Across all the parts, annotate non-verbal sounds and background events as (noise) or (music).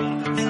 Thank you.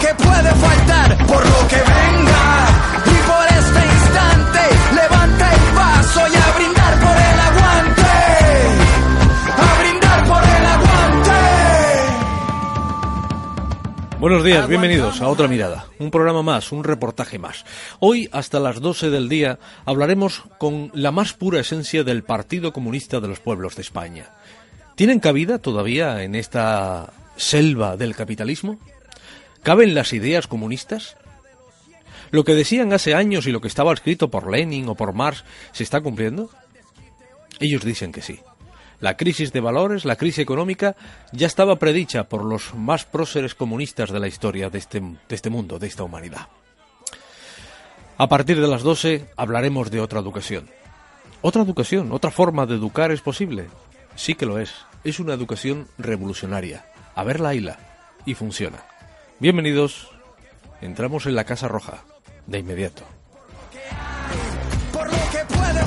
que puede faltar, por lo que venga. Y por este instante, levanta el vaso y a brindar por el aguante. A brindar por el aguante. Buenos días, bienvenidos a Otra Mirada, un programa más, un reportaje más. Hoy, hasta las 12 del día, hablaremos con la más pura esencia del Partido Comunista de los Pueblos de España. ¿Tienen cabida todavía en esta selva del capitalismo? ¿Caben las ideas comunistas? ¿Lo que decían hace años y lo que estaba escrito por Lenin o por Marx se está cumpliendo? Ellos dicen que sí. La crisis de valores, la crisis económica, ya estaba predicha por los más próceres comunistas de la historia de este, de este mundo, de esta humanidad. A partir de las 12 hablaremos de otra educación. Otra educación, otra forma de educar es posible. Sí que lo es. Es una educación revolucionaria. A ver la hila. Y funciona. Bienvenidos. Entramos en la Casa Roja. De inmediato. Por lo que puede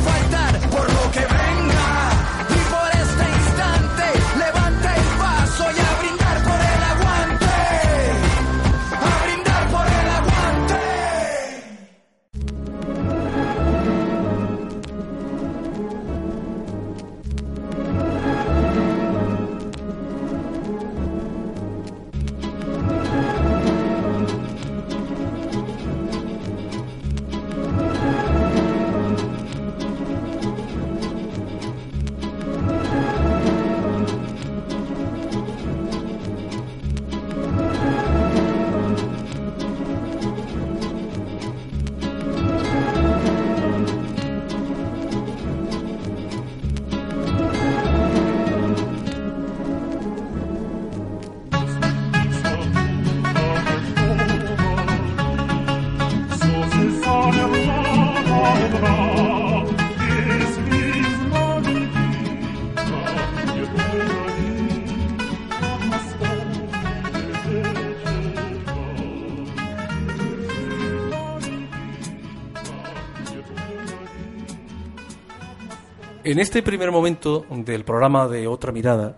En este primer momento del programa de Otra Mirada,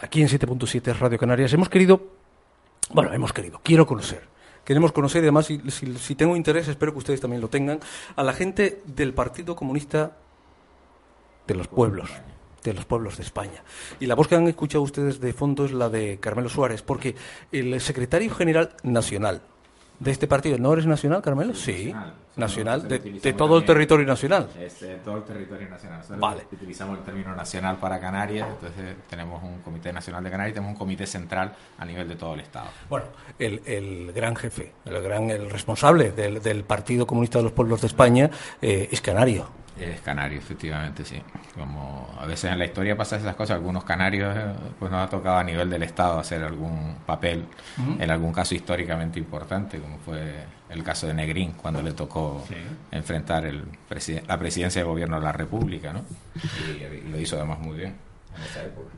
aquí en 7.7 Radio Canarias, hemos querido, bueno, hemos querido, quiero conocer, queremos conocer, y además, si, si- si tengo interés, espero que ustedes también lo tengan, a la gente del Partido Comunista de los pueblos, de los pueblos de España. Y la voz que han escuchado ustedes de fondo es la de Carmelo Suárez, porque el secretario general nacional de este partido, ¿no eres nacional, Carmelo? Sí, nacional, de, de todo el territorio nacional. Es eh, todo el territorio nacional. Nosotros Vale. Utilizamos el término nacional para Canarias, entonces tenemos un Comité Nacional de Canarias y tenemos un Comité Central a nivel de todo el Estado. Bueno, el, el gran jefe, el gran el responsable del, del Partido Comunista de los Pueblos de España eh, es canario. Es canario, efectivamente, sí. Como a veces en la historia pasan esas cosas, algunos canarios eh, pues nos ha tocado a nivel del Estado hacer algún papel en algún caso históricamente importante, como fue el caso de Negrín, cuando le tocó enfrentar el presiden- la presidencia de gobierno de la República, ¿no? Y, y lo hizo además muy bien en esa época.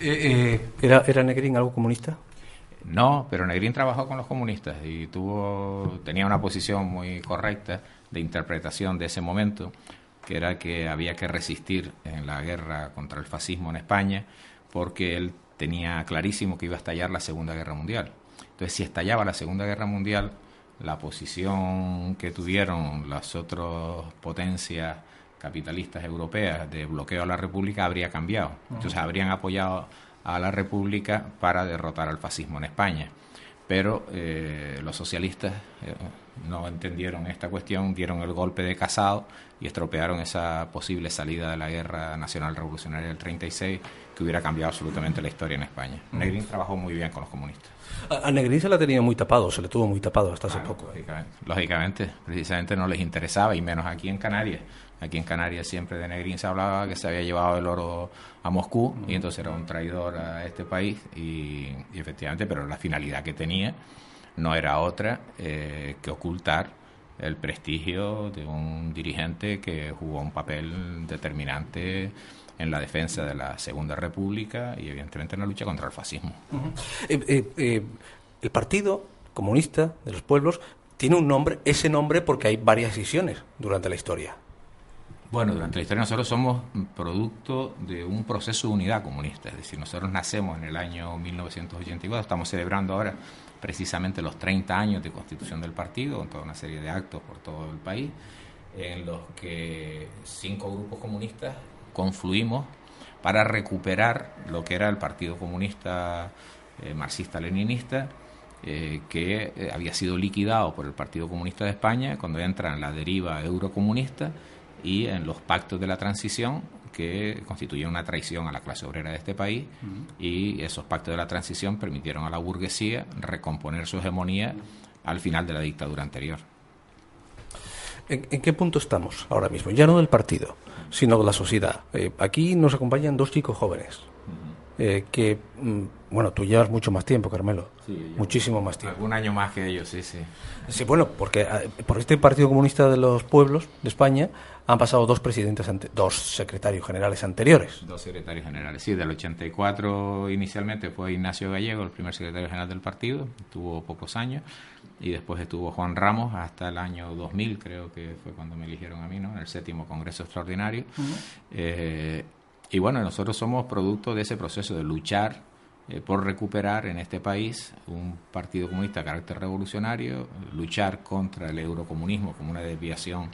Eh, ¿era, ¿Era Negrín algo comunista? No, pero Negrín trabajó con los comunistas y tuvo, tenía una posición muy correcta de interpretación de ese momento, que era que había que resistir en la guerra contra el fascismo en España, porque él tenía clarísimo que iba a estallar la Segunda Guerra Mundial. Entonces, si estallaba la Segunda Guerra Mundial, la posición que tuvieron las otras potencias capitalistas europeas de bloqueo a la República habría cambiado. Entonces, habrían apoyado a la República para derrotar al fascismo en España. Pero eh, los socialistas eh, no entendieron esta cuestión, dieron el golpe de casado y estropearon esa posible salida de la guerra nacional revolucionaria del 36 que hubiera cambiado absolutamente la historia en España. Negrín trabajó muy bien con los comunistas. A, Negrín se la tenía muy tapado, se le tuvo muy tapado hasta hace poco. Lógicamente, lógicamente, precisamente no les interesaba, y menos aquí en Canarias. Aquí en Canarias siempre de Negrín se hablaba que se había llevado el oro a Moscú y entonces era un traidor a este país y, efectivamente, pero la finalidad que tenía no era otra eh, que ocultar el prestigio de un dirigente que jugó un papel determinante en la defensa de la Segunda República y evidentemente en la lucha contra el fascismo. Eh, eh, el Partido Comunista de los Pueblos tiene un nombre, ese nombre porque hay varias decisiones durante la historia. Bueno, durante la historia nosotros somos producto de un proceso de unidad comunista, es decir, nosotros nacemos en el año 1984, estamos celebrando ahora precisamente los 30 años de constitución del partido, con toda una serie de actos por todo el país, en los que cinco grupos comunistas confluimos para recuperar lo que era el Partido Comunista eh, Marxista-Leninista, eh, que eh, había sido liquidado por el Partido Comunista de España cuando entra en la deriva eurocomunista y en los pactos de la transición que constituyen una traición a la clase obrera de este país y esos pactos de la transición permitieron a la burguesía recomponer su hegemonía al final de la dictadura anterior. ¿En, qué punto estamos ahora mismo? Ya no del partido, sino de la sociedad. Eh, aquí nos acompañan dos chicos jóvenes. Eh, que, mm, bueno, tú llevas mucho más tiempo, Carmelo. Muchísimo más tiempo. Un año más que ellos, sí, sí. Sí, bueno, porque ah, por este Partido Comunista de los Pueblos de España han pasado dos presidentes, dos secretarios generales anteriores. Dos secretarios generales, sí, del 84 inicialmente fue Ignacio Gallego, el primer secretario general del partido, tuvo pocos años, y después estuvo Juan Ramos hasta el año 2000, creo que fue cuando me eligieron a mí, ¿no? En el séptimo Congreso Extraordinario. Y bueno, nosotros somos producto de ese proceso de luchar eh, por recuperar en este país un partido comunista de carácter revolucionario, luchar contra el eurocomunismo como una desviación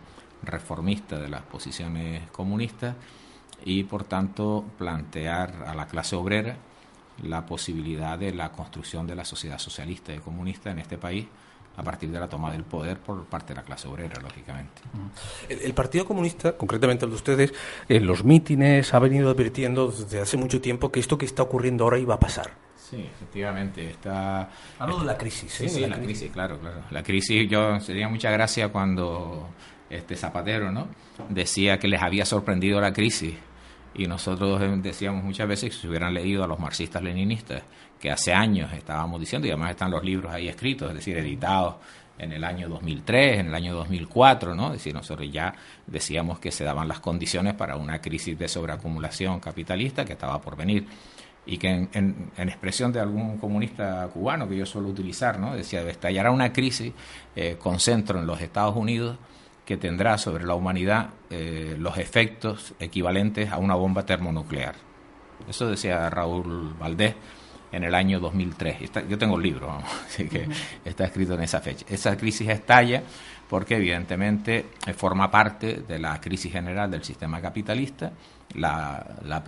reformista de las posiciones comunistas y por tanto plantear a la clase obrera la posibilidad de la construcción de la sociedad socialista y comunista en este país a partir de la toma del poder por parte de la clase obrera, lógicamente. El, Partido Comunista, concretamente el de ustedes, en los mítines ha venido advirtiendo desde hace mucho tiempo que esto que está ocurriendo ahora iba a pasar. Sí, efectivamente. Está, Hablo de la crisis. ¿eh? Sí, la, crisis. claro, claro. La crisis, yo sería mucha gracia cuando este Zapatero ¿no? decía que les había sorprendido la crisis y nosotros decíamos muchas veces que si hubieran leído a los marxistas leninistas que hace años estábamos diciendo y además están los libros ahí escritos, es decir, editados en el año 2003, en el año 2004, ¿no? Es decir, nosotros ya decíamos que se daban las condiciones para una crisis de sobreacumulación capitalista que estaba por venir y que en, expresión de algún comunista cubano que yo suelo utilizar, ¿no? Decía, estallará una crisis eh, con centro en los Estados Unidos que tendrá sobre la humanidad eh, los efectos equivalentes a una bomba termonuclear. Eso decía Raúl Valdés en el año 2003. yo tengo el libro, (laughs) así que está escrito en esa fecha. Esa crisis estalla porque evidentemente eh, forma parte de la crisis general del sistema capitalista. La, la,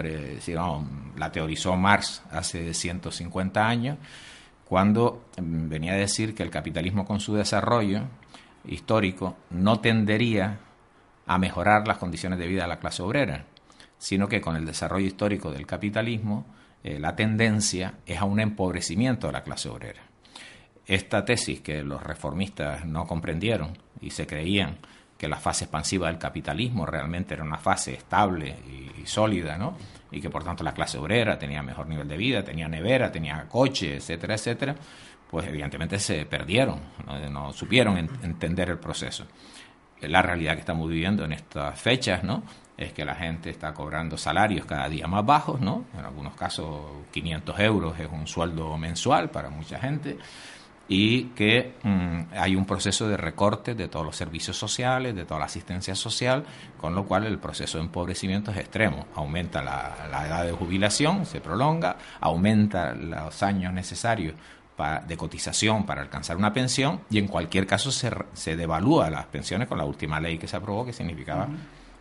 la teorizó Marx hace 150 años, cuando mm, venía a decir que el capitalismo con su desarrollo histórico no tendería a mejorar las condiciones de vida de la clase obrera, sino que con el desarrollo histórico del capitalismo eh, la tendencia es a un empobrecimiento de la clase obrera. Esta tesis que los reformistas no comprendieron y se creían que la fase expansiva del capitalismo realmente era una fase estable y, sólida, ¿no? Y que por tanto la clase obrera tenía mejor nivel de vida, tenía nevera, tenía coche, etcétera, etcétera, pues evidentemente se perdieron, no, supieron entender el proceso. La realidad que estamos viviendo en estas fechas, ¿no? es que la gente está cobrando salarios cada día más bajos, ¿no? En algunos casos 500 euros es un sueldo mensual para mucha gente y que mm, hay un proceso de recorte de todos los servicios sociales, de toda la asistencia social, con lo cual el proceso de empobrecimiento es extremo. Aumenta la, edad de jubilación, se prolonga, aumenta los años necesarios de cotización para alcanzar una pensión y en cualquier caso se, se devalúa las pensiones con la última ley que se aprobó, que significaba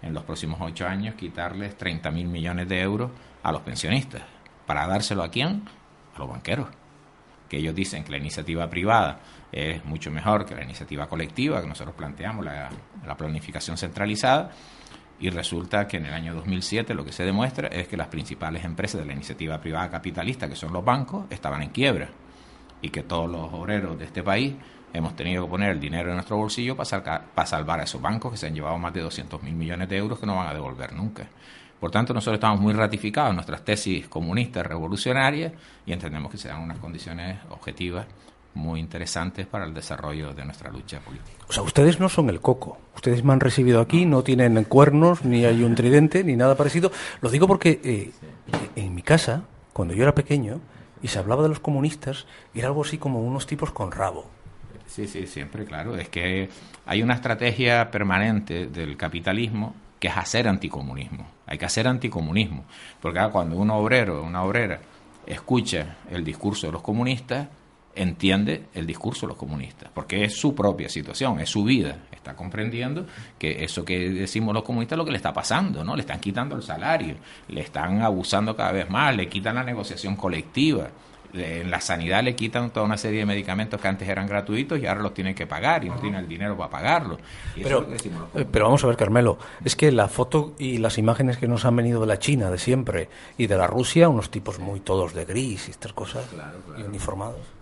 en los próximos ocho años quitarles 30 mil millones de euros a los pensionistas. ¿Para dárselo a quién? A los banqueros que ellos dicen que la iniciativa privada es mucho mejor que la iniciativa colectiva, que nosotros planteamos, la, planificación centralizada, y resulta que en el año 2007 lo que se demuestra es que las principales empresas de la iniciativa privada capitalista, que son los bancos, estaban en quiebra, y que todos los obreros de este país hemos tenido que poner el dinero en nuestro bolsillo para, para salvar a esos bancos que se han llevado más de 200 mil millones de euros que no van a devolver nunca. Por tanto, nosotros estamos muy ratificados en nuestras tesis comunistas revolucionarias y entendemos que se dan unas condiciones objetivas muy interesantes para el desarrollo de nuestra lucha política. O sea, ustedes no son el coco. Ustedes me han recibido aquí, no tienen cuernos, ni hay un tridente, ni nada parecido. Lo digo porque eh, en mi casa, cuando yo era pequeño, y se hablaba de los comunistas, era algo así como unos tipos con rabo. Sí, sí, siempre, claro. Es que hay una estrategia permanente del capitalismo que es hacer anticomunismo. Hay que hacer anticomunismo. Porque ah, cuando un obrero, una obrera, escucha el discurso de los comunistas, entiende el discurso de los comunistas, porque es su propia situación, es su vida. Está comprendiendo que eso que decimos los comunistas es lo que le está pasando, ¿no? Le están quitando el salario, le están abusando cada vez más, le quitan la negociación colectiva, en la sanidad le quitan toda una serie de medicamentos que antes eran gratuitos y ahora los tienen que pagar y no tienen el dinero para pagarlo. Pero, eh, pero vamos a ver, Carmelo, es que la foto y las imágenes que nos han venido de la China de siempre y de la Rusia, unos tipos muy todos de gris y estas cosas, y uniformados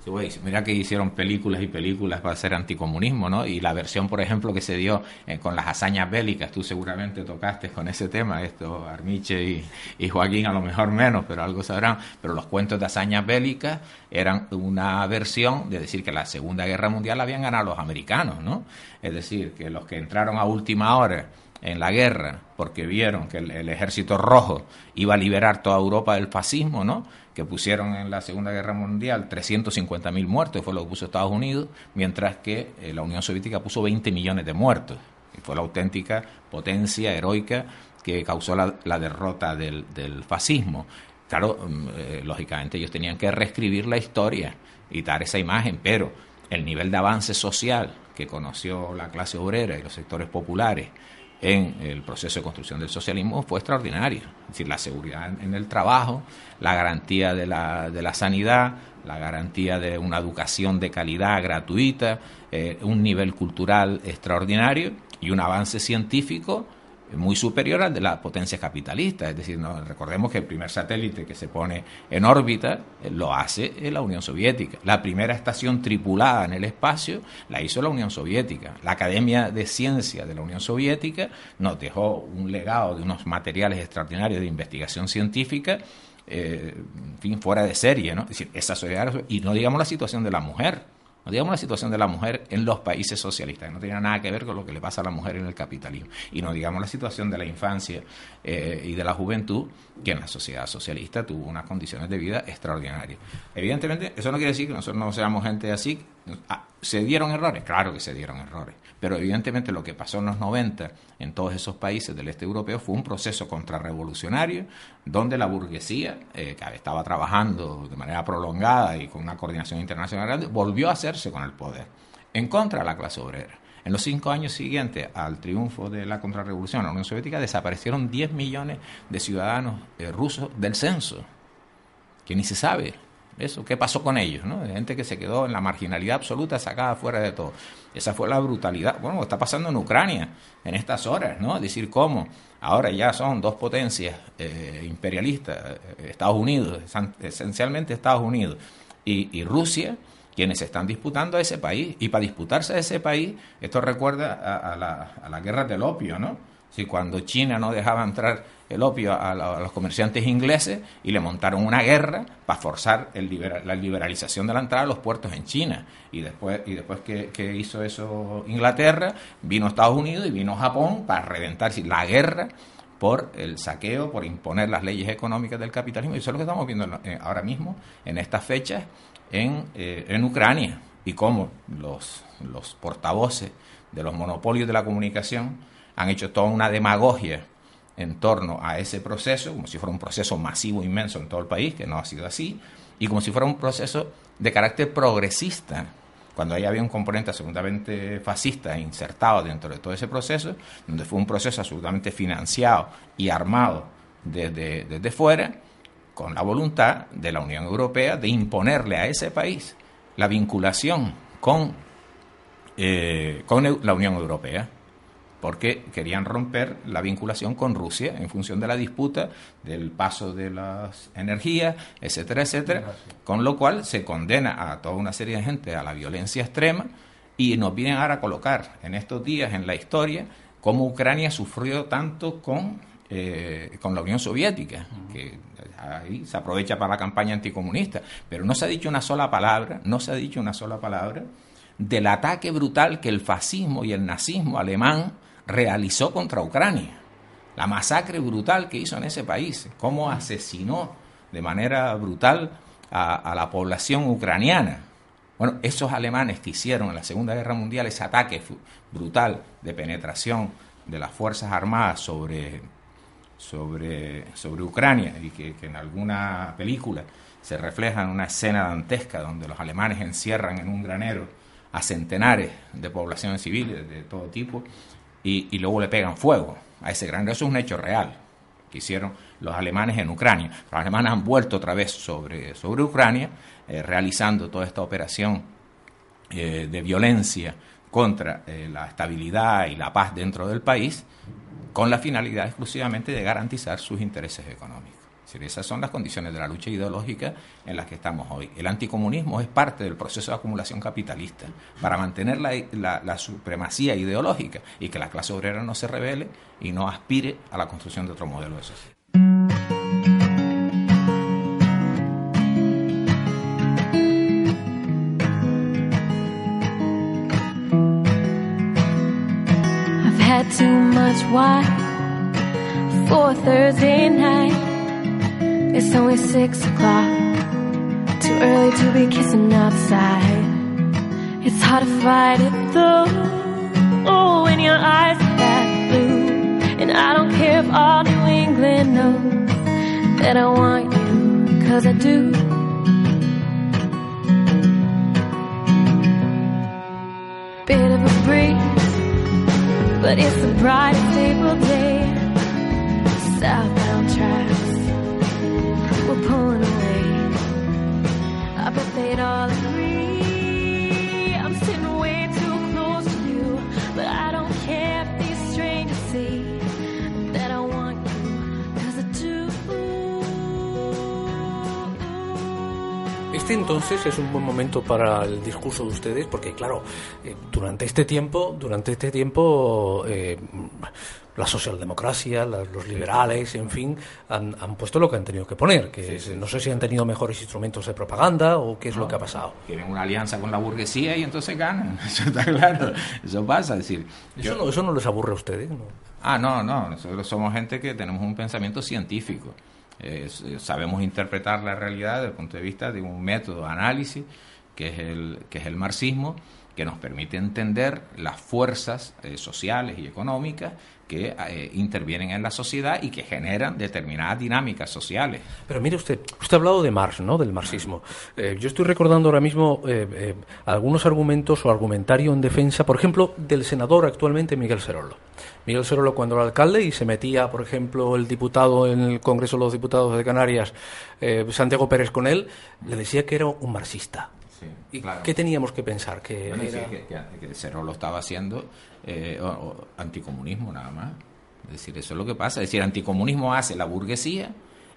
mira que hicieron películas y películas para hacer anticomunismo, ¿no? Y la versión, por ejemplo, que se dio eh, con las hazañas bélicas, tú seguramente tocaste con ese tema, esto, Armiche y, Joaquín a lo mejor menos, pero algo sabrán, pero los cuentos de hazañas bélicas eran una versión de decir que la Segunda Guerra Mundial la habían ganado los americanos, ¿no? Es decir, que los que entraron a última hora en la guerra porque vieron que el, ejército rojo iba a liberar toda Europa del fascismo, ¿no? Que pusieron en la Segunda Guerra Mundial 350.000 muertos, fue lo que puso Estados Unidos, mientras que eh, la Unión Soviética puso 20 millones de muertos. Y fue la auténtica potencia heroica que causó la, derrota del, fascismo. Claro, mm, eh, lógicamente ellos tenían que reescribir la historia y dar esa imagen, pero el nivel de avance social que conoció la clase obrera y los sectores populares en el proceso de construcción del socialismo fue extraordinario. Es decir, la seguridad en el trabajo, la garantía de la, de la sanidad, la garantía de una educación de calidad gratuita, eh, un nivel cultural extraordinario y un avance científico muy superior al de la potencia capitalista. Es decir, recordemos que el primer satélite que se pone en órbita eh, lo hace la Unión Soviética. La primera estación tripulada en el espacio la hizo la Unión Soviética. La Academia de Ciencia de la Unión Soviética nos dejó un legado de unos materiales extraordinarios de investigación científica. Eh, en fin, fuera de serie, ¿no? Es decir, esa sociedad, y no digamos la situación de la mujer, no digamos la situación de la mujer en los países socialistas, que no tiene nada que ver con lo que le pasa a la mujer en el capitalismo. Y no digamos la situación de la infancia eh, y de la juventud, que en la sociedad socialista tuvo unas condiciones de vida extraordinarias. Evidentemente, eso no quiere decir que nosotros no seamos gente así. Ah, ¿Se dieron errores? Claro que se dieron errores. Pero evidentemente lo que pasó en los 90 en todos esos países del este europeo fue un proceso contrarrevolucionario donde la burguesía, eh, que estaba trabajando de manera prolongada y con una coordinación internacional grande, volvió a hacerse con el poder en contra de la clase obrera. En los cinco años siguientes al triunfo de la contrarrevolución en la Unión Soviética desaparecieron 10 millones de ciudadanos eh, rusos del censo, que ni se sabe eso, ¿qué pasó con ellos? ¿no? Gente que se quedó en la marginalidad absoluta, sacada fuera de todo. Esa fue la brutalidad. Bueno, está pasando en Ucrania en estas horas, ¿no? Decir, cómo ahora ya son dos potencias eh, imperialistas, eh, Estados Unidos, esencialmente Estados Unidos y, Rusia, quienes están disputando a ese país. Y para disputarse a ese país, esto recuerda a, la, a la guerra del opio, ¿no? Si cuando China no dejaba entrar el opio a, los comerciantes ingleses y le montaron una guerra para forzar la liberalización de la entrada a los puertos en China. Y después, y después que, hizo eso Inglaterra, vino Estados Unidos y vino Japón para reventar la guerra por el saqueo, por imponer las leyes económicas del capitalismo. Y eso es lo que estamos viendo eh, ahora mismo, en estas fechas, en, eh, en Ucrania, y cómo los, los portavoces de los monopolios de la comunicación han hecho toda una demagogia en torno a ese proceso, como si fuera un proceso masivo, inmenso en todo el país, que no ha sido así, y como si fuera un proceso de carácter progresista, cuando ahí había un componente absolutamente fascista insertado dentro de todo ese proceso, donde fue un proceso absolutamente financiado y armado desde, desde fuera, con la voluntad de la Unión Europea de imponerle a ese país la vinculación con, eh, con la Unión Europea porque querían romper la vinculación con Rusia en función de la disputa del paso de las energías, etcétera, etcétera, con lo cual se condena a toda una serie de gente a la violencia extrema y nos vienen ahora a colocar en estos días en la historia cómo Ucrania sufrió tanto con, eh, con la Unión Soviética, que ahí se aprovecha para la campaña anticomunista, pero no se ha dicho una sola palabra, no se ha dicho una sola palabra del ataque brutal que el fascismo y el nazismo alemán realizó contra Ucrania. La masacre brutal que hizo en ese país, cómo asesinó de manera brutal a, la población ucraniana. Bueno, esos alemanes que hicieron en la Segunda Guerra Mundial ese ataque brutal de penetración de las Fuerzas Armadas sobre, sobre, sobre Ucrania y que, en alguna película se refleja en una escena dantesca donde los alemanes encierran en un granero a centenares de poblaciones civiles de todo tipo, y, luego le pegan fuego a ese gran. Eso es un hecho real que hicieron los alemanes en Ucrania. Los alemanes han vuelto otra vez sobre, sobre Ucrania, eh, realizando toda esta operación eh, de violencia contra eh, la estabilidad y la paz dentro del país, con la finalidad exclusivamente de garantizar sus intereses económicos esas son las condiciones de la lucha ideológica en las que estamos hoy. El anticomunismo es parte del proceso de acumulación capitalista para mantener la, supremacía ideológica y que la clase obrera no se revele y no aspire a la construcción de otro modelo de sociedad. It's only six o'clock. Too early to be kissing outside. It's hard to fight it though. Oh, when your eyes are that blue. And I don't care if all New England knows that I want you, cause I do. Bit of a breeze, but it's the brightest April day. Este entonces es un buen momento para el discurso de ustedes, porque claro, eh, durante este tiempo, durante este tiempo, eh, la socialdemocracia, los liberales, en fin, han, puesto lo que han tenido que poner. Que no sé si han tenido mejores instrumentos de propaganda o qué es lo que ha pasado. Tienen una alianza con la burguesía y entonces ganan. (laughs) Eso está claro. Eso pasa. decir, eso, no, eso no les aburre a ustedes. ¿no? Ah, no, no. Nosotros somos gente que tenemos un pensamiento científico. Eh, sabemos interpretar la realidad desde el punto de vista de un método de análisis que es el, que es el marxismo que nos permite entender las fuerzas eh, sociales y económicas que eh, intervienen en la sociedad y que generan determinadas dinámicas sociales. Pero mire usted, usted ha hablado de Marx, ¿no? Del marxismo. Eh, yo estoy recordando ahora mismo algunos argumentos o argumentario en defensa, por ejemplo, del senador actualmente Miguel Serolo. Miguel Serolo cuando era alcalde y se metía, por ejemplo, el diputado en el Congreso de los Diputados de Canarias, Santiago Pérez con él, le decía que era un marxista. ¿Y qué teníamos que pensar? Que, que, Cerro lo estaba haciendo eh, anticomunismo nada más. Es decir, eso es lo que pasa. Es decir, anticomunismo hace la burguesía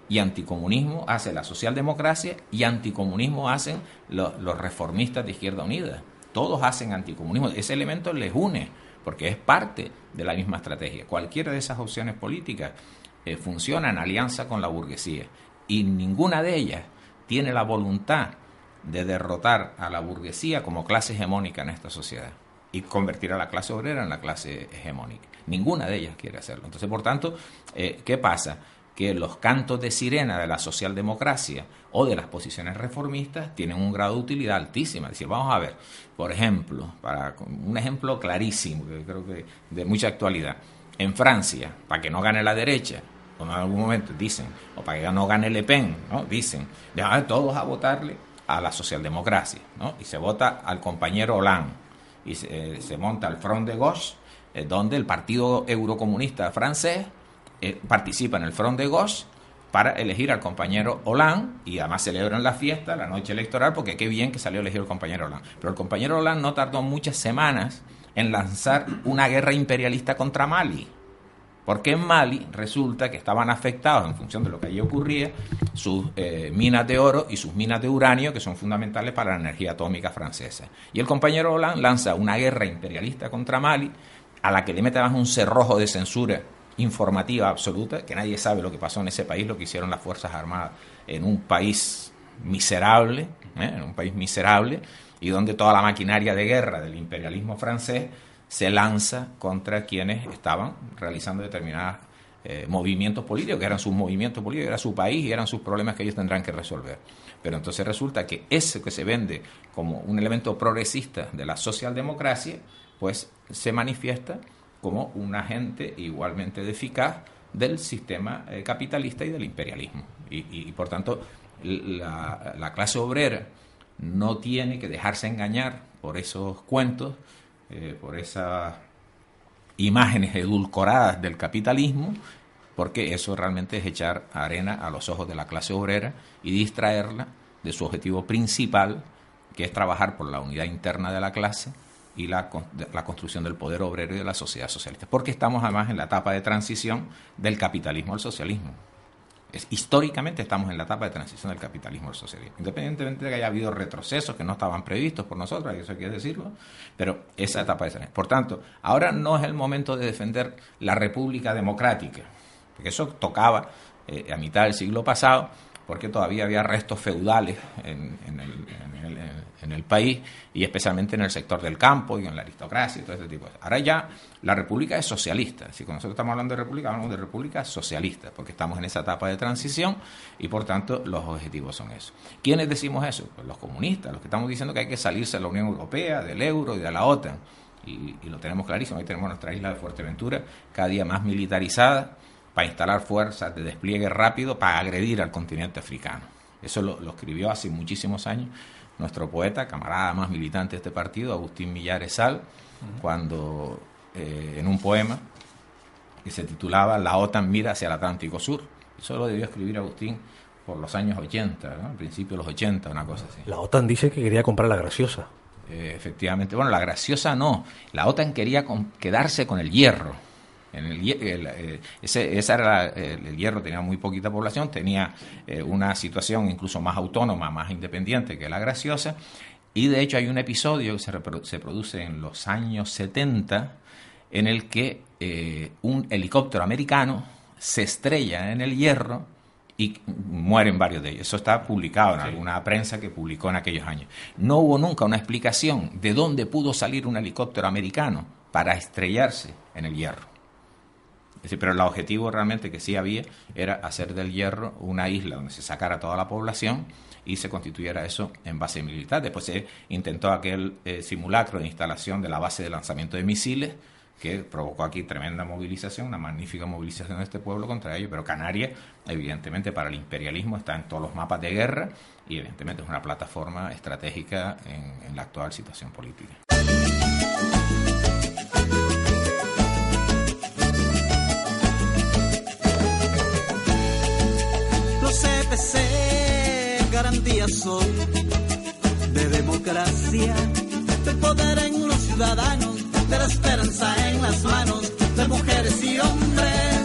y anticomunismo hace la socialdemocracia y anticomunismo hacen los reformistas de Izquierda Unida. Todos hacen anticomunismo. Ese elemento les une porque es parte de la misma estrategia. Cualquiera de esas opciones políticas eh, funciona en alianza con la burguesía y ninguna de ellas tiene la voluntad de derrotar a la burguesía como clase hegemónica en esta sociedad. y convertir a la clase obrera en la clase hegemónica. Ninguna de ellas quiere hacerlo. Entonces, por tanto, eh, ¿qué pasa? Que los cantos de sirena de la socialdemocracia o de las posiciones reformistas tienen un grado de utilidad altísima. Es vamos a ver, por ejemplo, para un ejemplo clarísimo, que creo que de mucha actualidad, en Francia, para que no gane la derecha, o en algún momento dicen, o para que no gane Le Pen, ¿no? dicen, dejan todos a votarle a la socialdemocracia, ¿no? y se vota al compañero Hollande, y se, se monta el Front de Gauche, eh, donde el Partido Eurocomunista francés eh, participa en el Front de Gauche para elegir al compañero Hollande y además celebran la fiesta, la noche electoral, porque qué bien que salió elegido el compañero Hollande. Pero el compañero Hollande no tardó muchas semanas en lanzar una guerra imperialista contra Mali. Porque en Mali resulta que estaban afectados, en función de lo que allí ocurría, sus eh, minas de oro y sus minas de uranio, que son fundamentales para la energía atómica francesa. Y el compañero Hollande lanza una guerra imperialista contra Mali, a la que le mete más un cerrojo de censura informativa absoluta, que nadie sabe lo que pasó en ese país, lo que hicieron las Fuerzas Armadas en un país miserable, ¿eh? en un país miserable, y donde toda la maquinaria de guerra del imperialismo francés se lanza contra quienes estaban realizando determinados eh, movimientos políticos, que eran sus movimientos políticos, era su país y eran sus problemas que ellos tendrán que resolver. Pero entonces resulta que ese que se vende como un elemento progresista de la socialdemocracia, pues se manifiesta como un agente igualmente eficaz del sistema eh, capitalista y del imperialismo. Y, por tanto, la, clase obrera no tiene que dejarse engañar por esos cuentos, eh, por esas imágenes edulcoradas del capitalismo, porque eso realmente es echar arena a los ojos de la clase obrera y distraerla de su objetivo principal, que es trabajar por la unidad interna de la clase y la, la, construcción del poder obrero y de la sociedad socialista. Porque estamos además en la etapa de transición del capitalismo al socialismo. Es, históricamente estamos en la etapa de transición del capitalismo al socialismo. Independientemente de que haya habido retrocesos que no estaban previstos por nosotros, eso hay que decirlo, pero esa etapa de transición. Por tanto, ahora no es el momento de defender la república democrática, porque eso tocaba eh, a mitad del siglo pasado, porque todavía había restos feudales en, el, país y especialmente en el sector del campo y en la aristocracia y todo ese tipo de cosas. Ahora ya la república es socialista, si nosotros estamos hablando de república hablamos de república socialista, porque estamos en esa etapa de transición y por tanto los objetivos son esos. ¿Quiénes decimos eso? Pues los comunistas, los que estamos diciendo que hay que salirse de la Unión Europea, del euro y de la OTAN. Y, y lo tenemos clarísimo, ahí tenemos nuestra isla de Fuerteventura cada día más militarizada para instalar fuerzas de despliegue rápido para agredir al continente africano. Eso lo, lo, escribió hace muchísimos años nuestro poeta, camarada más militante de este partido, Agustín Millares Sal, cuando eh, en un poema que se titulaba La OTAN mira hacia el Atlántico Sur. Eso lo debió escribir Agustín por los años 80, ¿no? al principio de los 80, una cosa así. La OTAN dice que quería comprar la graciosa. Eh, efectivamente, bueno, la graciosa no. La OTAN quería con, quedarse con el hierro en el, el, el, ese, esa era el, hierro tenía muy poquita población, tenía eh, una situación incluso más autónoma, más independiente que la graciosa. Y de hecho hay un episodio que se, se produce en los años 70 en el que eh, un helicóptero americano se estrella en el hierro y mueren varios de ellos. Eso está publicado en sí. alguna prensa que publicó en aquellos años. No hubo nunca una explicación de dónde pudo salir un helicóptero americano para estrellarse en el hierro. Pero el objetivo realmente que sí había era hacer del hierro una isla donde se sacara toda la población y se constituyera eso en base militar. Después se intentó aquel eh, simulacro de instalación de la base de lanzamiento de misiles que provocó aquí tremenda movilización, una magnífica movilización de este pueblo contra ello, pero Canarias, evidentemente, para el imperialismo está en todos los mapas de guerra y evidentemente es una plataforma estratégica en la actual situación política. De democracia, del poder en los ciudadanos, de la esperanza en las manos de mujeres y hombres.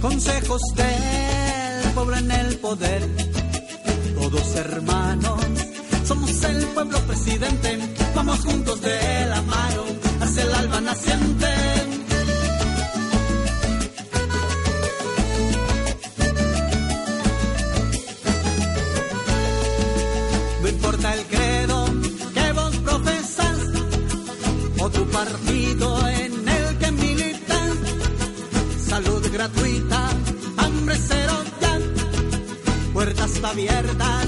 Consejos del pueblo en el poder, todos hermanos, somos el pueblo presidente, vamos juntos de la mano hacia el alba naciente. Abiertas,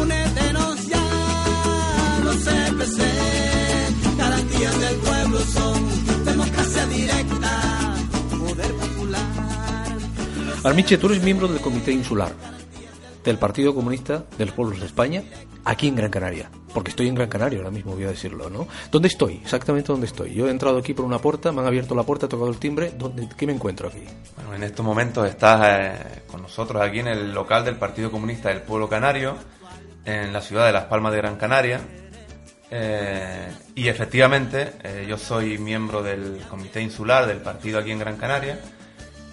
únetenos ya, los CPC, garantías del pueblo son democracia directa, poder popular. Armiche, tú eres miembro del Comité Insular del Partido Comunista de los Pueblos de España aquí en Gran Canaria. Porque estoy en Gran Canaria ahora mismo, voy a decirlo, ¿no? ¿Dónde estoy? Exactamente dónde estoy. Yo he entrado aquí por una puerta, me han abierto la puerta, he tocado el timbre. ¿Dónde, ¿Qué me encuentro aquí? Bueno, en estos momentos estás eh, con nosotros aquí en el local del Partido Comunista del Pueblo Canario, en la ciudad de Las Palmas de Gran Canaria. Eh, y efectivamente, eh, yo soy miembro del Comité Insular del partido aquí en Gran Canaria.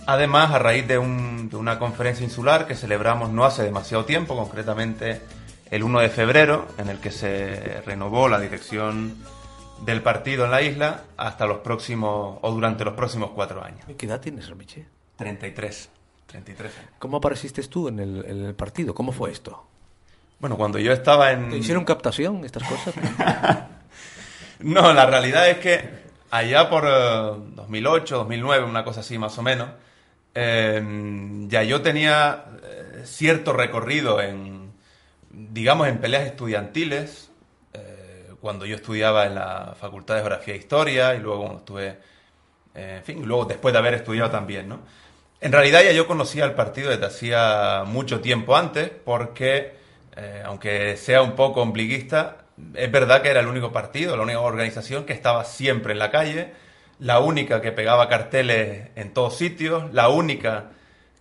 Además, a raíz de, un- de una conferencia insular que celebramos no hace demasiado tiempo, concretamente el 1 de febrero, en el que se renovó la dirección del partido en la isla hasta los próximos, o durante los próximos cuatro años. ¿Qué edad tienes, Armiche? 33. 33 años. ¿Cómo apareciste tú en el, en el partido? ¿Cómo fue esto? Bueno, cuando yo estaba en... ¿Te hicieron captación estas cosas? (laughs) No, la realidad es que allá por eh, 2008, 2009, una cosa así más o menos, eh, ya yo tenía eh, cierto recorrido en, digamos, en peleas estudiantiles, eh, cuando yo estudiaba en la Facultad de Geografía e Historia y luego cuando estuve, eh, en fin, luego después de haber estudiado también, ¿no? En realidad ya yo conocía al partido desde hacía mucho tiempo antes, porque, eh, aunque sea un poco ombliguista, es verdad que era el único partido, la única organización que estaba siempre en la calle, la única que pegaba carteles en todos sitios, la única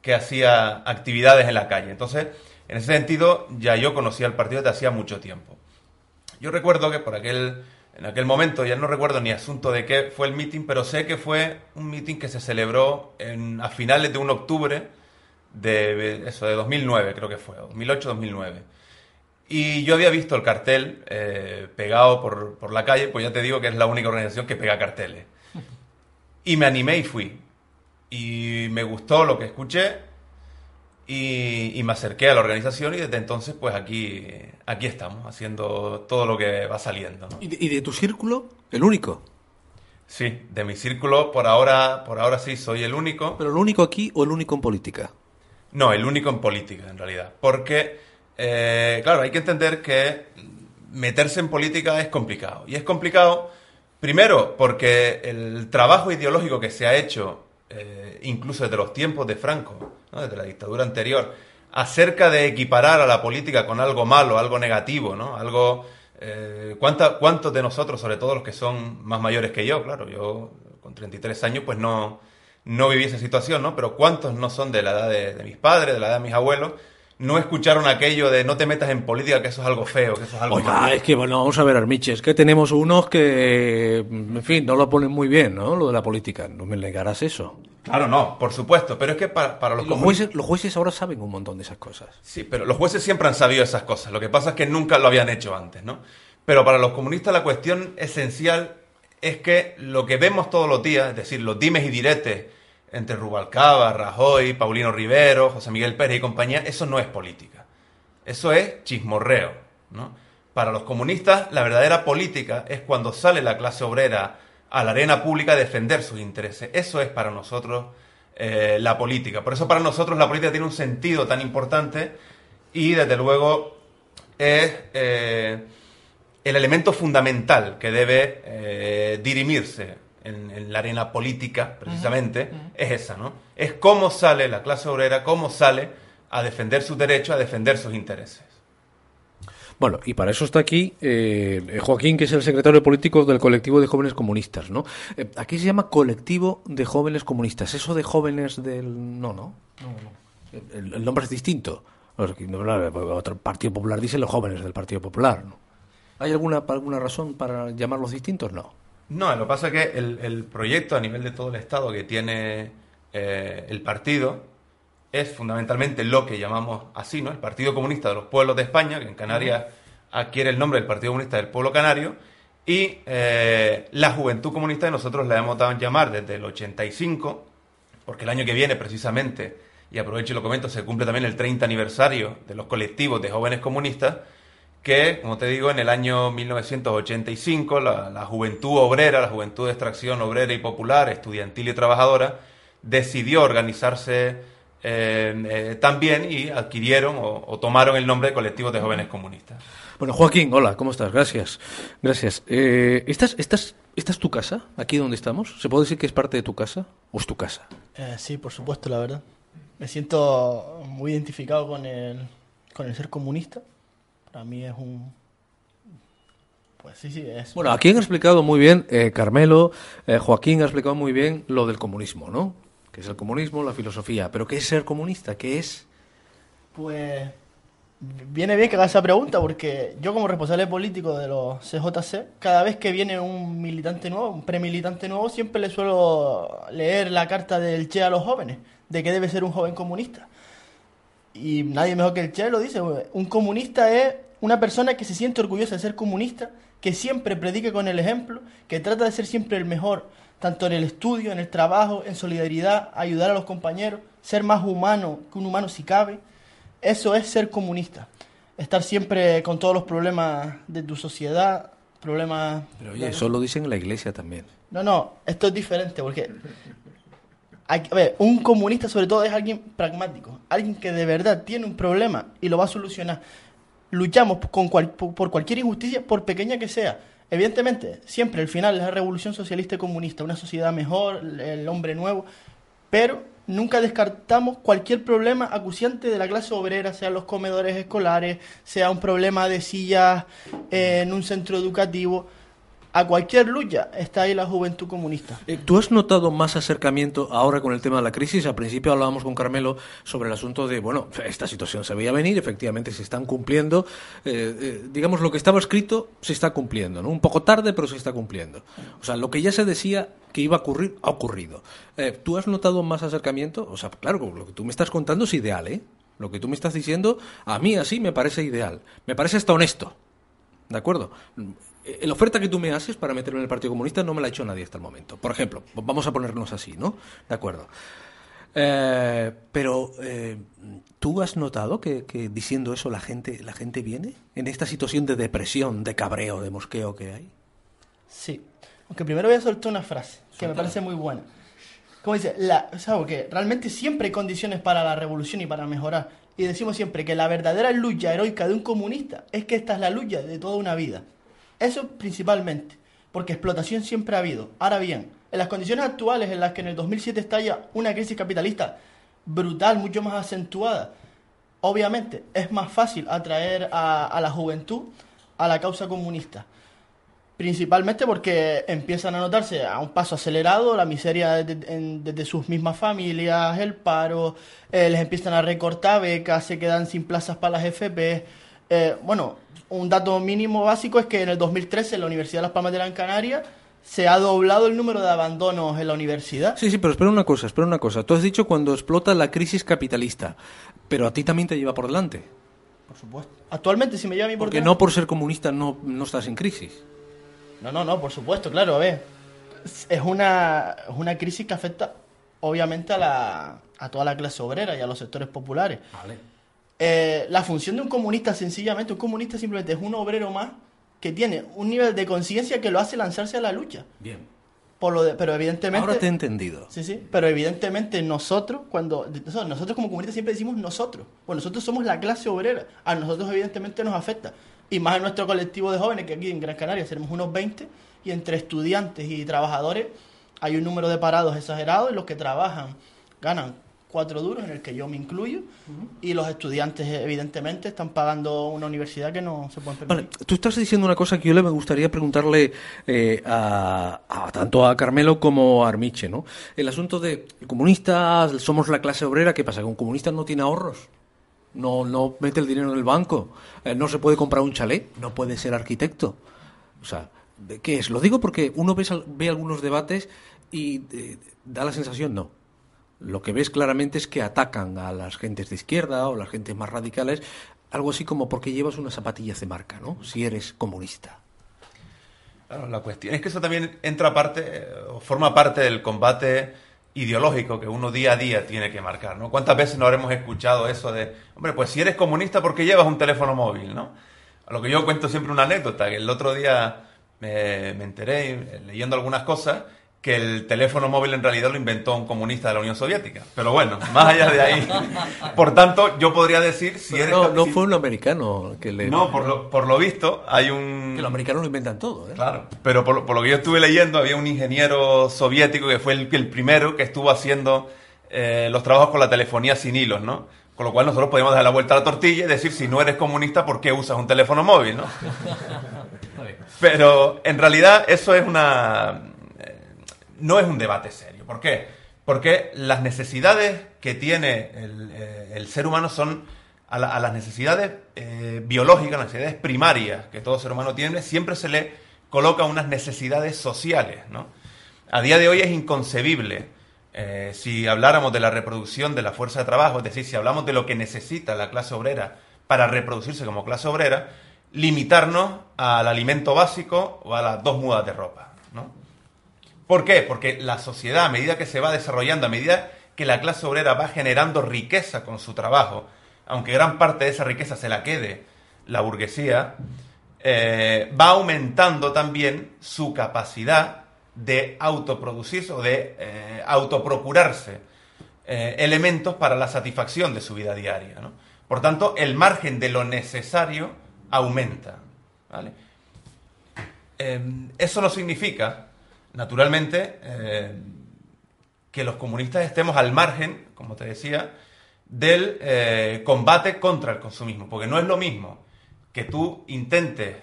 que hacía actividades en la calle. Entonces, en ese sentido, ya yo conocía al partido desde hacía mucho tiempo. Yo recuerdo que por aquel, en aquel momento, ya no recuerdo ni asunto de qué fue el meeting, pero sé que fue un meeting que se celebró a finales de un octubre de eso, de 2009, creo que fue, 2008-2009. Y yo había visto el cartel eh, pegado por, por la calle, pues ya te digo que es la única organización que pega carteles. Y me animé y fui. Y me gustó lo que escuché y, y me acerqué a la organización y desde entonces pues aquí, aquí estamos, haciendo todo lo que va saliendo. ¿no? ¿Y, de, y de tu círculo? ¿El único? Sí, de mi círculo por ahora, por ahora sí soy el único. ¿Pero el único aquí o el único en política? No, el único en política en realidad. Porque, eh, claro, hay que entender que meterse en política es complicado. Y es complicado, primero, porque el trabajo ideológico que se ha hecho, eh, incluso desde los tiempos de Franco, desde la dictadura anterior, acerca de equiparar a la política con algo malo, algo negativo, ¿no? Algo... Eh, ¿cuánta- ¿Cuántos de nosotros, sobre todo los que son más mayores que yo, claro, yo con 33 años pues no, no viví esa situación, ¿no? Pero ¿cuántos no son de la edad de mis padres, de la edad de mis abuelos? No escucharon aquello de no te metas en política, que eso es algo feo, que eso es algo Oiga, malo. es que, bueno, vamos a ver, Armiche, es que tenemos unos que, en fin, no lo ponen muy bien, ¿no? Lo de la política. No me negarás eso. Claro, no, por supuesto, pero es que para, para los, Los jueces, los jueces ahora saben un montón de esas cosas. Sí, pero los jueces siempre han sabido esas cosas. Lo que pasa es que nunca lo habían hecho antes, ¿no? Pero para los comunistas la cuestión esencial es que lo que vemos todos los días, es decir, los dimes y diretes entre Rubalcaba, Rajoy, Paulino Rivero, José Miguel Pérez y compañía, eso no es política. Eso es chismorreo, ¿no? Para los comunistas, la verdadera política es cuando sale la clase obrera a la arena pública a defender sus intereses. Eso es para nosotros eh, la política. Por eso para nosotros la política tiene un sentido tan importante y desde luego es eh, el elemento fundamental que debe eh, dirimirse en, en la arena política, precisamente, es esa, ¿no? Es cómo sale la clase obrera, cómo sale a defender sus derechos, a defender sus intereses. Bueno, y para eso está aquí eh, Joaquín, que es el secretario político del colectivo de jóvenes comunistas, ¿no? Eh, aquí se llama colectivo de jóvenes comunistas. Eso de jóvenes del... No, no. El, el nombre es distinto. No, Otro Partido Popular dice los jóvenes del Partido Popular, ¿no? ¿Hay alguna, alguna razón para llamarlos distintos? No. No, lo que pasa es que el, el proyecto a nivel de todo el Estado que tiene eh, el partido es fundamentalmente lo que llamamos así, ¿no? El Partido Comunista de los Pueblos de España, que en Canarias adquiere el nombre del Partido Comunista del Pueblo Canario, y eh, la Juventud Comunista que nosotros la hemos dado a llamar desde el 85, porque el año que viene precisamente, y aprovecho y lo comento, se cumple también el 30 aniversario de los colectivos de jóvenes comunistas, que, como te digo, en el año 1985 la, la juventud obrera, la juventud de extracción obrera y popular, estudiantil y trabajadora, decidió organizarse eh, también y adquirieron o, tomaron el nombre de colectivos de jóvenes comunistas. Bueno, Joaquín, hola, ¿cómo estás? Gracias. Gracias. Eh, ¿estás, estás, ¿Esta es tu casa, aquí donde estamos? ¿Se puede decir que es parte de tu casa o es tu casa? Eh, sí, por supuesto, la verdad. Me siento muy identificado con el, con el ser comunista. Para mí es un... Pues sí, sí, es... Bueno, aquí han explicado muy bien, eh, Carmelo, Joaquín ha explicado muy bien lo del comunismo, ¿no? Que es el comunismo, la filosofía. Pero ¿qué es ser comunista? ¿Qué es? Pues viene bien que haga esa pregunta porque yo como responsable político de los CJC, cada vez que viene un militante nuevo, un premilitante nuevo, siempre le suelo leer la carta del Che a los jóvenes, de que debe ser un joven comunista. Y nadie mejor que el Che lo dice, un comunista es una persona que se siente orgullosa de ser comunista, que siempre predique con el ejemplo, que trata de ser siempre el mejor, tanto en el estudio, en el trabajo, en solidaridad, ayudar a los compañeros, ser más humano que un humano si cabe eso es ser comunista. Estar siempre con todos los problemas de tu sociedad, problemas... Pero oye, eso lo dicen en la iglesia también. No, no, esto es diferente porque... Hay, ver, un comunista sobre todo es alguien pragmático, alguien que de verdad tiene un problema y lo va a solucionar. Luchamos con por cualquier injusticia, por pequeña que sea. Evidentemente, siempre el final es la revolución socialista y comunista, una sociedad mejor, el hombre nuevo, pero nunca descartamos cualquier problema acuciante de la clase obrera, sea los comedores escolares, sea un problema de sillas en un centro educativo. A cualquier lucha está ahí la juventud comunista. Eh, ¿Tú has notado más acercamiento ahora con el tema de la crisis? Al principio hablábamos con Carmelo sobre el asunto de, bueno, esta situación se veía venir, efectivamente se están cumpliendo. Eh, eh, digamos, lo que estaba escrito se está cumpliendo, ¿no? Un poco tarde, pero se está cumpliendo. O sea, lo que ya se decía que iba a ocurrir, ha ocurrido. ¿Tú has notado más acercamiento? O sea, claro, lo que tú me estás contando es ideal, ¿eh? Lo que tú me estás diciendo, a mí así me parece ideal. Me parece hasta honesto. ¿De acuerdo? Eh, la oferta que tú me haces para meterme en el Partido Comunista no me la ha hecho nadie hasta el momento. Por ejemplo, vamos a ponernos así, ¿no? De acuerdo. Eh, pero tú has notado que, que, diciendo eso la gente la gente viene en esta situación de depresión, de cabreo, de mosqueo que hay. Sí, aunque primero voy a soltar una frase que me parece muy buena. Como dice, la, ¿sabes que Realmente siempre hay condiciones para la revolución y para mejorar. Y decimos siempre que la verdadera lucha heroica de un comunista es que esta es la lucha de toda una vida. Eso principalmente, porque explotación siempre ha habido. Ahora bien, en las condiciones actuales en las que en el 2007 estalla una crisis capitalista brutal, mucho más acentuada, obviamente es más fácil atraer a, la juventud a la causa comunista. Principalmente porque empiezan a notarse a un paso acelerado la miseria desde, sus mismas familias, el paro, eh, les empiezan a recortar becas, se quedan sin plazas para las FP. Eh, bueno, un dato mínimo básico es que en el 2013 en la Universidad de Las Palmas de Gran Canaria se ha doblado el número de abandonos en la universidad. Sí, sí, pero espera una cosa, espera una cosa. Tú has dicho cuando explota la crisis capitalista, pero a ti también te lleva por delante. Por supuesto. Actualmente, si me lleva a mí por Porque no por ser comunista no, no estás en crisis. No, no, no, por supuesto, claro, a ver. Es una, es una crisis que afecta obviamente a, la, a toda la clase obrera y a los sectores populares. Vale. Eh, la función de un comunista, sencillamente, un comunista simplemente es un obrero más que tiene un nivel de conciencia que lo hace lanzarse a la lucha. Bien. Por lo de, pero evidentemente... Ahora te he entendido. Sí, sí, pero evidentemente nosotros, cuando... Nosotros como comunistas siempre decimos nosotros. Pues nosotros somos la clase obrera. A nosotros evidentemente nos afecta y más en nuestro colectivo de jóvenes, que aquí en Gran Canaria tenemos unos 20, y entre estudiantes y trabajadores hay un número de parados exagerado y los que trabajan ganan cuatro duros, en el que yo me incluyo, y los estudiantes evidentemente están pagando una universidad que no se puede permitir. Vale, tú estás diciendo una cosa que yo le me gustaría preguntarle eh, a, tanto a Carmelo como a Armiche, ¿no? El asunto de comunistas, somos la clase obrera, ¿qué pasa? ¿Que un comunista no tiene ahorros? no, no mete el dinero en el banco, eh, no se puede comprar un chalet, no puede ser arquitecto. O sea, ¿qué es? Lo digo porque uno ve, ve algunos debates y eh, da la sensación, no. Lo que ves claramente es que atacan a las gentes de izquierda o las gentes más radicales, algo así como porque llevas unas zapatillas de marca, ¿no? Si eres comunista. Claro, la cuestión es que eso también entra parte, forma parte del combate ideológico que uno día a día tiene que marcar, ¿no? ¿Cuántas veces no habremos escuchado eso de, hombre, pues si eres comunista, ¿por qué llevas un teléfono móvil, no? A lo que yo cuento siempre una anécdota, que el otro día me, enteré eh, leyendo algunas cosas que el teléfono móvil en realidad lo inventó un comunista de la Unión Soviética. Pero bueno, más allá de ahí. (laughs) Por tanto, yo podría decir si Pero eres no, no fue un americano que le... No, por lo, por lo visto hay un... Que los americanos lo inventan todo, ¿eh? Claro, pero por, lo- por lo que yo estuve leyendo, había un ingeniero soviético que fue el, el primero que estuvo haciendo eh, los trabajos con la telefonía sin hilos, ¿no? Con lo cual nosotros podemos dar la vuelta a la tortilla y decir, si no eres comunista, ¿por qué usas un teléfono móvil, no? (laughs) Pero en realidad eso es una... no es un debate serio. ¿Por qué? Porque las necesidades que tiene el, eh, ser humano son a las necesidades eh, biológicas, las necesidades primarias que todo ser humano tiene, siempre se le coloca unas necesidades sociales. ¿no? A día de hoy es inconcebible, eh, si habláramos de la reproducción de la fuerza de trabajo, es decir, si hablamos de lo que necesita la clase obrera para reproducirse como clase obrera, limitarnos al alimento básico o a las dos mudas de ropa. ¿no? ¿Por qué? Porque la sociedad, a medida que se va desarrollando, a medida que la clase obrera va generando riqueza con su trabajo, aunque gran parte de esa riqueza se la quede la burguesía, eh, va aumentando también su capacidad de autoproducirse o de eh, autoprocurarse eh, elementos para la satisfacción de su vida diaria. ¿no? Por tanto, el margen de lo necesario aumenta. ¿vale? Eso no significa, naturalmente, eh, que los comunistas estemos al margen, como te decía, del eh, combate contra el consumismo, porque no es lo mismo que tú intentes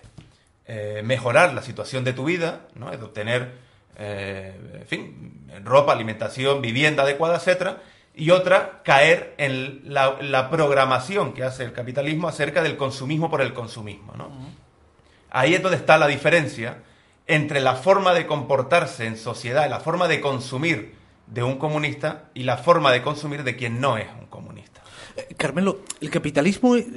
eh, mejorar la situación de tu vida, ¿no? de obtener, eh, en fin, ropa, alimentación, vivienda adecuada, etcétera, y otra, caer en la, la programación que hace el capitalismo acerca del consumismo por el consumismo. ¿no? Ahí es donde está la diferencia entre la forma de comportarse en sociedad, la forma de consumir de un comunista y la forma de consumir de quien no es un comunista. Eh, Carmelo, el capitalismo eh,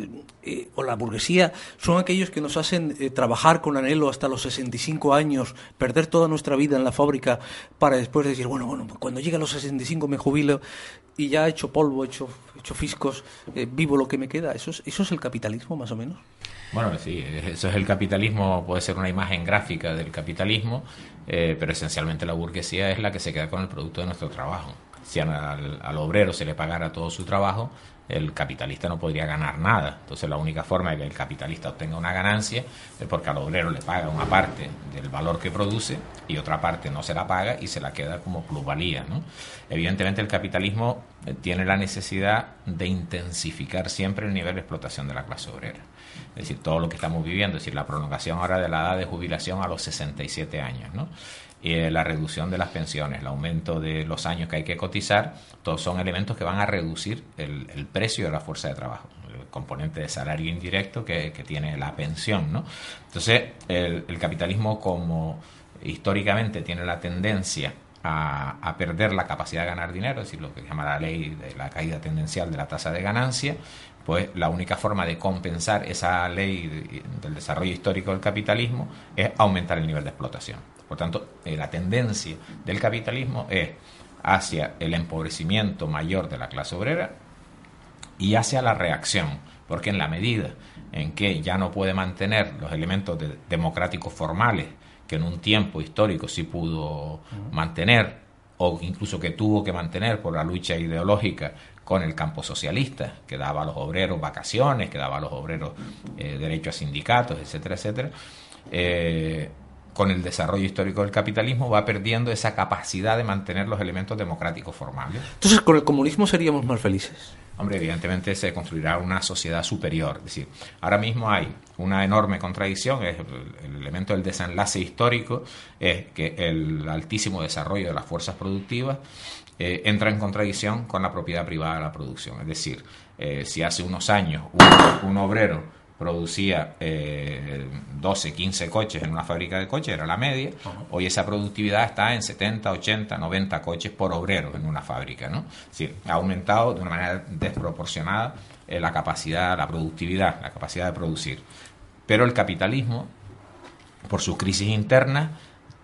eh, o la burguesía son aquellos que nos hacen trabajar con anhelo hasta los 65 años, perder toda nuestra vida en la fábrica para después decir, bueno, bueno, cuando llegue a los 65 me jubilo y ya he hecho polvo, he hecho, he hecho fiscos, vivo lo que me queda. ¿Eso es, ¿Eso es el capitalismo, más o menos? Bueno, sí, eso es el capitalismo, puede ser una imagen gráfica del capitalismo, eh, pero esencialmente la burguesía es la que se queda con el producto de nuestro trabajo. Si al, al obrero se le pagara todo su trabajo, el capitalista no podría ganar nada. Entonces la única forma de que el capitalista obtenga una ganancia es porque al obrero le paga una parte del valor que produce y otra parte no se la paga y se la queda como plusvalía. ¿no? Evidentemente el capitalismo eh, tiene la necesidad de intensificar siempre el nivel de explotación de la clase obrera. Es decir, todo lo que estamos viviendo, es decir, la prolongación ahora de la edad de jubilación a los 67 años, ¿no? Eh, la reducción de las pensiones, el aumento de los años que hay que cotizar, todos son elementos que van a reducir el, precio de la fuerza de trabajo, el componente de salario indirecto que, tiene la pensión, ¿no? Entonces, el capitalismo como históricamente tiene la tendencia a, perder la capacidad de ganar dinero, es decir, lo que se llama la ley de la caída tendencial de la tasa de ganancia, pues la única forma de compensar esa ley de, del desarrollo histórico del capitalismo es aumentar el nivel de explotación. Por tanto, eh, la tendencia del capitalismo es hacia el empobrecimiento mayor de la clase obrera y hacia la reacción, porque en la medida en que ya no puede mantener los elementos de, democráticos formales que en un tiempo histórico sí pudo mantener o incluso que tuvo que mantener por la lucha ideológica con el campo socialista, que daba a los obreros vacaciones, que daba a los obreros eh, derecho a sindicatos, etcétera, etcétera, eh, con el desarrollo histórico del capitalismo va perdiendo esa capacidad de mantener los elementos democráticos formales. Entonces, con el comunismo seríamos más felices. Hombre, evidentemente se construirá una sociedad superior. Es decir, ahora mismo hay una enorme contradicción, el elemento del desenlace histórico, es que el altísimo desarrollo de las fuerzas productivas eh, entra en contradicción con la propiedad privada de la producción. Es decir, eh, si hace unos años un obrero producía eh, 12, 15 coches en una fábrica de coches, era la media. Uh -huh. Hoy esa productividad está en 70, 80, 90 coches por obrero en una fábrica. ¿no? Es decir, ha aumentado de una manera desproporcionada eh, la capacidad, la productividad, la capacidad de producir. Pero el capitalismo, por sus crisis internas,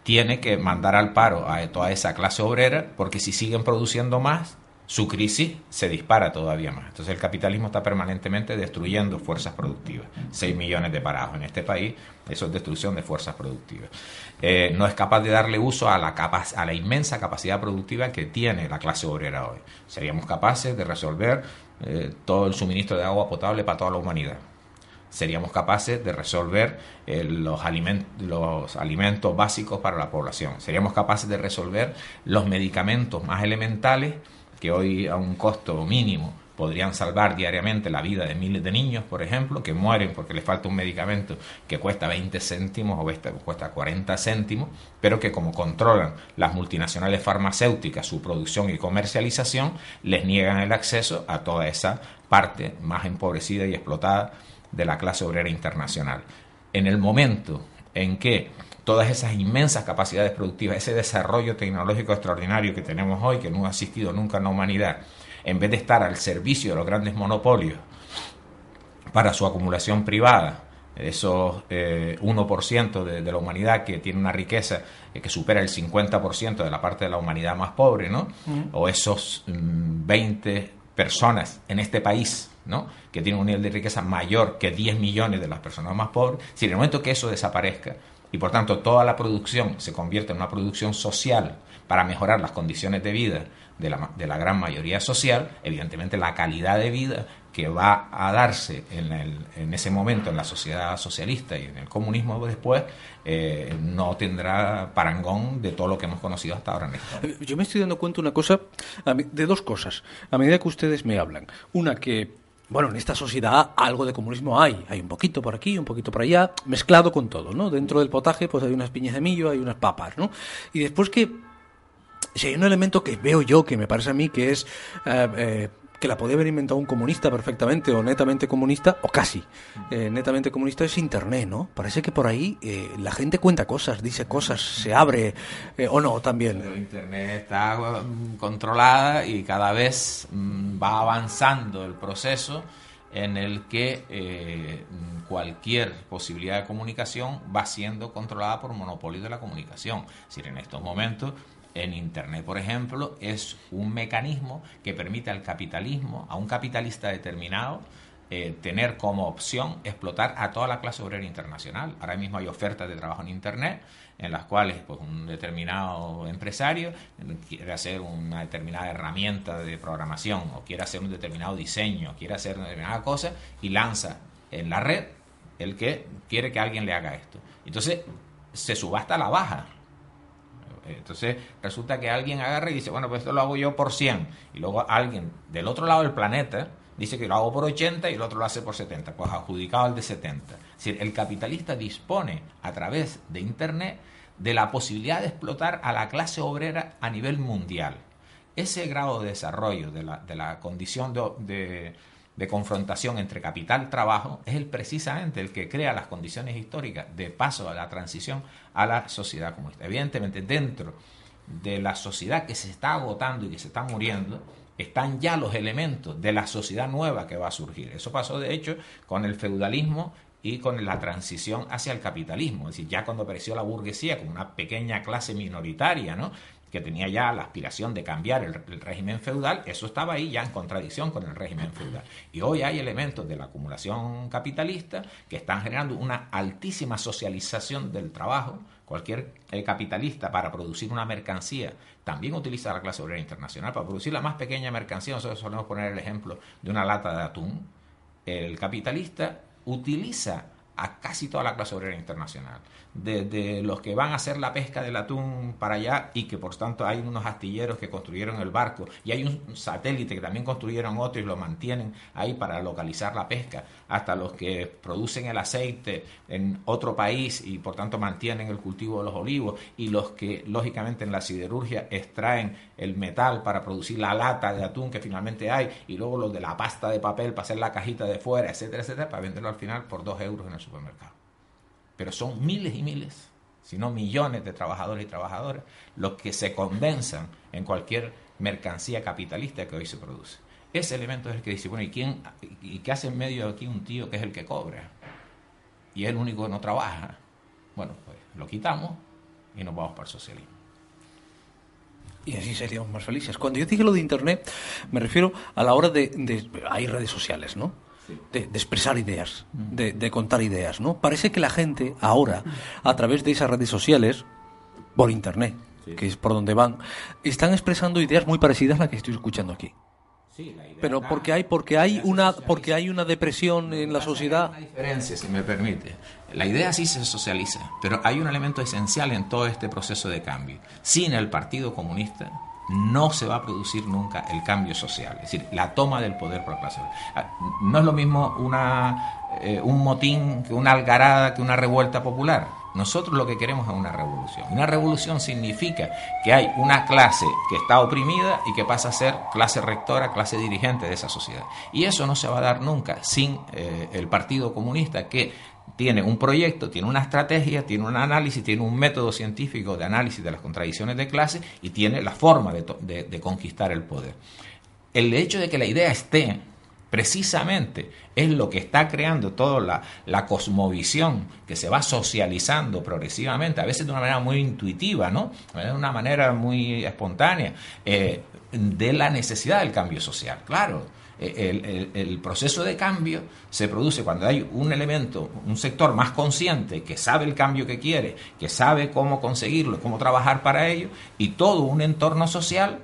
tiene que mandar al paro a toda esa clase obrera porque si siguen produciendo más, su crisis se dispara todavía más. Entonces el capitalismo está permanentemente destruyendo fuerzas productivas. 6 millones de parados en este país, eso es destrucción de fuerzas productivas. Eh, no es capaz de darle uso a la, a la inmensa capacidad productiva que tiene la clase obrera hoy. Seríamos capaces de resolver eh, todo el suministro de agua potable para toda la humanidad seríamos capaces de resolver eh, los, los alimentos básicos para la población. Seríamos capaces de resolver los medicamentos más elementales que hoy a un costo mínimo podrían salvar diariamente la vida de miles de niños, por ejemplo, que mueren porque les falta un medicamento que cuesta 20 céntimos o cuesta 40 céntimos, pero que como controlan las multinacionales farmacéuticas su producción y comercialización, les niegan el acceso a toda esa parte más empobrecida y explotada de la clase obrera internacional. En el momento en que todas esas inmensas capacidades productivas, ese desarrollo tecnológico extraordinario que tenemos hoy, que no ha existido nunca en la humanidad, en vez de estar al servicio de los grandes monopolios para su acumulación privada, esos 1% eh, de, la humanidad que tiene una riqueza eh, que supera el 50% de la parte de la humanidad más pobre, ¿no? O esos 20 mm, personas en este país, ¿no? Que tienen un nivel de riqueza mayor que 10 millones de las personas más pobres. Si en el momento que eso desaparezca, y por tanto toda la producción se convierte en una producción social para mejorar las condiciones de vida de la, de la gran mayoría social, evidentemente la calidad de vida que va a darse en, el, en, ese momento en la sociedad socialista y en el comunismo después, eh, no tendrá parangón de todo lo que hemos conocido hasta ahora en Yo me estoy dando cuenta una cosa, de dos cosas, a medida que ustedes me hablan. Una que bueno, en esta sociedad algo de comunismo hay. Hay un poquito por aquí, un poquito por allá, mezclado con todo, ¿no? Dentro del potaje, pues hay unas piñas de millo, hay unas papas, ¿no? Y después que, si hay un elemento que veo yo, que me parece a mí que es eh, eh, que la podía haber inventado un comunista perfectamente o netamente comunista, o casi eh, netamente comunista, es Internet, ¿no? Parece que por ahí eh, la gente cuenta cosas, dice cosas, se abre, eh, o no, también. Internet está mm, controlada y cada vez mm, va avanzando el proceso en el que cualquier posibilidad de comunicación va siendo controlada por monopolio de la comunicación. Es decir, en estos momentos en Internet, por ejemplo, es un mecanismo que permite al capitalismo, a un capitalista determinado, eh, tener como opción explotar a toda la clase obrera internacional. Ahora mismo hay ofertas de trabajo en Internet en las cuales pues, un determinado empresario quiere hacer una determinada herramienta de programación o quiere hacer un determinado diseño, quiere hacer una determinada cosa y lanza en la red el que quiere que alguien le haga esto. Entonces se subasta a la baja entonces resulta que alguien agarra y dice, bueno, pues esto lo hago yo por 100. Y luego alguien del otro lado del planeta dice que lo hago por 80 y el otro lo hace por 70. Pues adjudicado al de 70. Es decir, el capitalista dispone a través de Internet de la posibilidad de explotar a la clase obrera a nivel mundial. Ese grado de desarrollo de la, de la condición de de confrontación entre capital y trabajo es el precisamente el que crea las condiciones históricas de paso a la transición a la sociedad comunista. Evidentemente, dentro de la sociedad que se está agotando y que se está muriendo, están ya los elementos de la sociedad nueva que va a surgir. Eso pasó, de hecho, con el feudalismo y con la transición hacia el capitalismo. Es decir, ya cuando apareció la burguesía como una pequeña clase minoritaria, ¿no? Que tenía ya la aspiración de cambiar el, régimen feudal, eso estaba ahí ya en contradicción con el régimen feudal. Y hoy hay elementos de la acumulación capitalista que están generando una altísima socialización del trabajo. Cualquier eh, capitalista para producir una mercancía también utiliza la clase obrera internacional. Para producir la más pequeña mercancía, nosotros solemos poner el ejemplo de una lata de atún. El capitalista utiliza a casi toda la clase obrera internacional de, los que van a hacer la pesca del atún para allá y que por tanto hay unos astilleros que construyeron el barco y hay un satélite que también construyeron otro y lo mantienen ahí para localizar la pesca, hasta los que producen el aceite en otro país y por tanto mantienen el cultivo de los olivos y los que lógicamente en la siderurgia extraen el metal para producir la lata de atún que finalmente hay y luego los de la pasta de papel para hacer la cajita de fuera, etcétera, etcétera, para venderlo al final por dos euros en el supermercado pero son miles y miles, si no millones de trabajadores y trabajadoras los que se condensan en cualquier mercancía capitalista que hoy se produce. Ese elemento es el que dice, bueno, ¿y, quién, y qué hace en medio de aquí un tío que es el que cobra? Y es el único que no trabaja. Bueno, pues lo quitamos y nos vamos para el socialismo. y así seríamos más felices. Cuando yo dije lo de Internet, me refiero a la hora de... de hay redes sociales, ¿no? De, de, expresar ideas, de, de, contar ideas, ¿no? Parece que la gente ahora, a través de esas redes sociales, por Internet, sí. que es por donde van, están expresando ideas muy parecidas a las que estoy escuchando aquí. Sí, la idea Pero porque hay porque hay una porque hay una depresión en la sociedad. Hay una diferencia, si me permite. La idea sí se socializa, pero hay un elemento esencial en todo este proceso de cambio. Sin el Partido Comunista no se va a producir nunca el cambio social, es decir, la toma del poder por la clase. obrera. Ah, No es lo mismo una, eh, un motín que una algarada, que una revuelta popular. Nosotros lo que queremos es una revolución. Una revolución significa que hay una clase que está oprimida y que pasa a ser clase rectora, clase dirigente de esa sociedad. Y eso no se va a dar nunca sin eh, el Partido Comunista que tiene un proyecto, tiene una estrategia, tiene un análisis, tiene un método científico de análisis de las contradicciones de clase y tiene la forma de, de- de conquistar el poder. El hecho de que la idea esté precisamente es lo que está creando toda la, la cosmovisión que se va socializando progresivamente, a veces de una manera muy intuitiva, ¿no? De una manera muy espontánea, eh, de la necesidad del cambio social. Claro, el, el- el proceso de cambio se produce cuando hay un elemento, un sector más consciente que sabe el cambio que quiere, que sabe cómo conseguirlo, cómo trabajar para ello, y todo un entorno social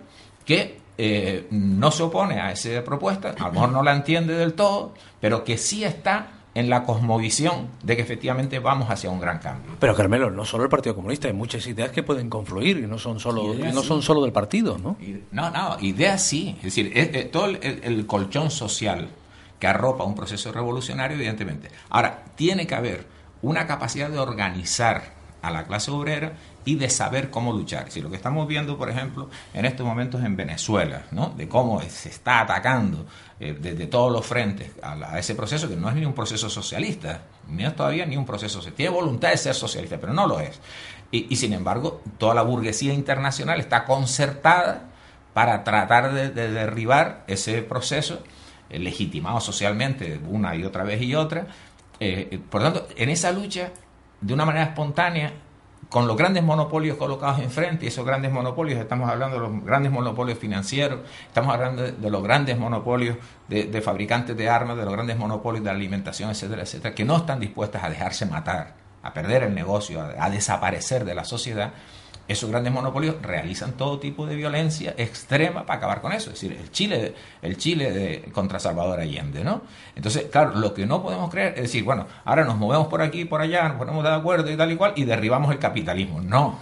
que eh, no se opone a esa propuesta, a lo mejor no la entiende del todo, pero que sí está en la cosmovisión de que efectivamente vamos hacia un gran cambio. Pero Carmelo, no solo el Partido Comunista, hay muchas ideas que pueden confluir y no son solo no sí. son solo del partido, ¿no? No, no, idea sí. Es decir, es- es todo el, el- el colchón social que arropa un proceso revolucionario, evidentemente. Ahora, tiene que haber una capacidad de organizar a la clase obrera y de saber cómo luchar. Si lo que estamos viendo, por ejemplo, en estos momentos en Venezuela, ¿no? de cómo se está atacando eh, desde todos los frentes a, ese proceso, que no es ni un proceso socialista, ni es todavía ni un proceso, tiene voluntad de ser socialista, pero no lo es. Y, sin embargo, toda la burguesía internacional está concertada para tratar de, de derribar ese proceso eh, legitimado socialmente una y otra vez y otra. Eh, por tanto, en esa lucha, de una manera espontánea, con los grandes monopolios colocados enfrente, y esos grandes monopolios, estamos hablando de los grandes monopolios financieros, estamos hablando de, los grandes monopolios de, fabricantes de armas, de los grandes monopolios de alimentación, etcétera, etcétera, que no están dispuestas a dejarse matar, a perder el negocio, a desaparecer de la sociedad, esos grandes monopolios realizan todo tipo de violencia extrema para acabar con eso. Es decir, el Chile, el Chile de, contra Salvador Allende, ¿no? Entonces, claro, lo que no podemos creer es decir, bueno, ahora nos movemos por aquí por allá, nos ponemos de acuerdo y tal y cual, y derribamos el capitalismo. No,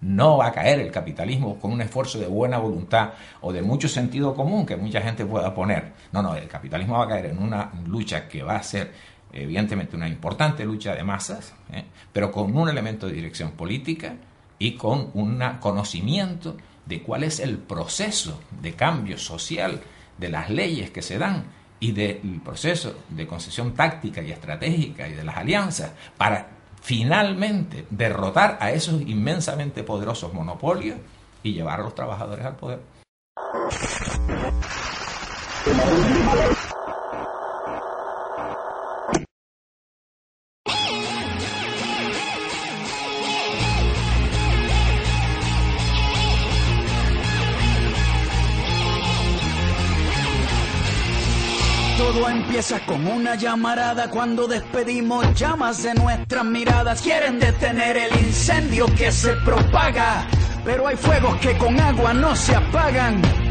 no va a caer el capitalismo con un esfuerzo de buena voluntad o de mucho sentido común que mucha gente pueda poner. No, no, el capitalismo va a caer en una lucha que va a ser evidentemente una importante lucha de masas, ¿eh? pero con un elemento de dirección política y con un conocimiento de cuál es el proceso de cambio social, de las leyes que se dan y del proceso de concesión táctica y estratégica y de las alianzas para finalmente derrotar a esos inmensamente poderosos monopolios y llevar a los trabajadores al poder. Empieza con una llamarada cuando despedimos llamas de nuestras miradas. Quieren detener el incendio que se propaga, pero hay fuegos que con agua no se apagan.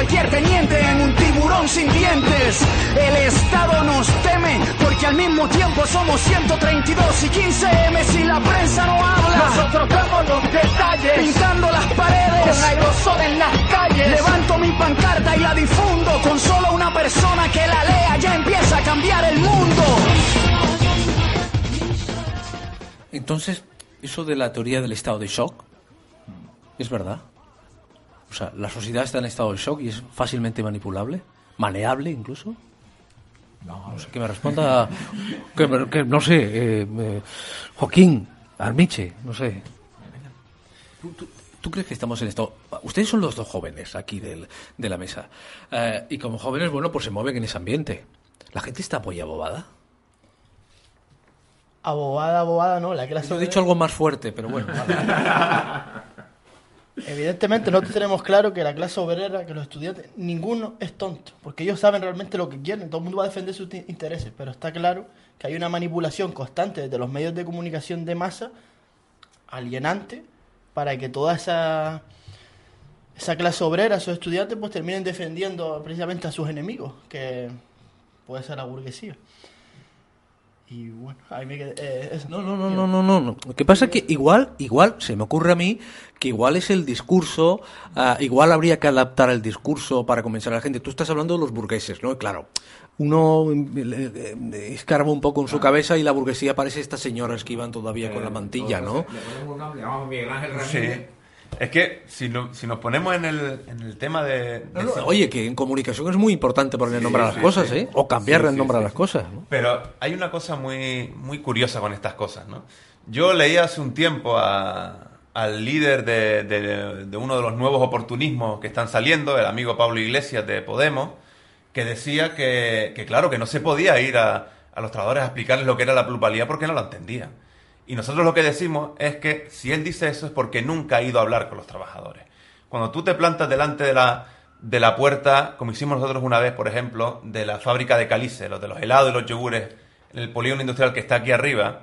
cualquier teniente en un tiburón sin dientes. El Estado nos teme, porque al mismo tiempo somos 132 y 15M si la prensa no habla. Nosotros vemos los detalles, pintando las paredes, con aerosol en las calles. Levanto mi pancarta y la difundo, con solo una persona que la lea ya empieza a cambiar el mundo. Entonces, eso de la teoría del estado de shock, ¿es verdad? O sea, la sociedad está en estado de shock y es fácilmente manipulable. ¿Maneable incluso? No, sé, que me responda, que, no sé, eh, eh, Joaquín, Armiche, no sé. ¿Tú, crees que estamos en esto? Ustedes son los dos jóvenes aquí del, de la mesa. Eh, y como jóvenes, bueno, pues se mueven en ese ambiente. ¿La gente está apoya bobada? Abobada, abobada, no. La clase Yo he dicho algo más fuerte, pero bueno. (laughs) Evidentemente nosotros tenemos claro que la clase obrera, que los estudiantes, ninguno es tonto, porque ellos saben realmente lo que quieren, todo el mundo va a defender sus intereses, pero está claro que hay una manipulación constante desde los medios de comunicación de masa, alienante, para que toda esa, esa clase obrera, esos estudiantes, pues terminen defendiendo precisamente a sus enemigos, que puede ser la burguesía. Y bueno, ahí me quedé. Eh, no, no, no, no, no, no. Lo que pasa es que igual, igual, se me ocurre a mí que igual es el discurso, ah, igual habría que adaptar el discurso para convencer a la gente. Tú estás hablando de los burgueses, ¿no? Claro, uno eh, eh, escarba un poco en su cabeza y la burguesía parece estas señoras que iban todavía con la mantilla, ¿no? Sí. Es que si, si nos ponemos en el, en el tema de... oye, que en comunicación es muy importante poner el nombre a las cosas, ¿eh? O cambiar el nombre a las cosas. Pero hay una cosa muy, muy curiosa con estas cosas, ¿no? Yo leí hace un tiempo al líder de, de, uno de los nuevos oportunismos que están saliendo, el amigo Pablo Iglesias de Podemos, que decía que, que claro, que no se podía ir a, a los trabajadores a explicarles lo que era la plusvalía porque no lo entendían. Y nosotros lo que decimos es que si él dice eso es porque nunca ha ido a hablar con los trabajadores. Cuando tú te plantas delante de la, de la puerta, como hicimos nosotros una vez, por ejemplo, de la fábrica de Calice, los de los helados y los yogures, en el polígono industrial que está aquí arriba,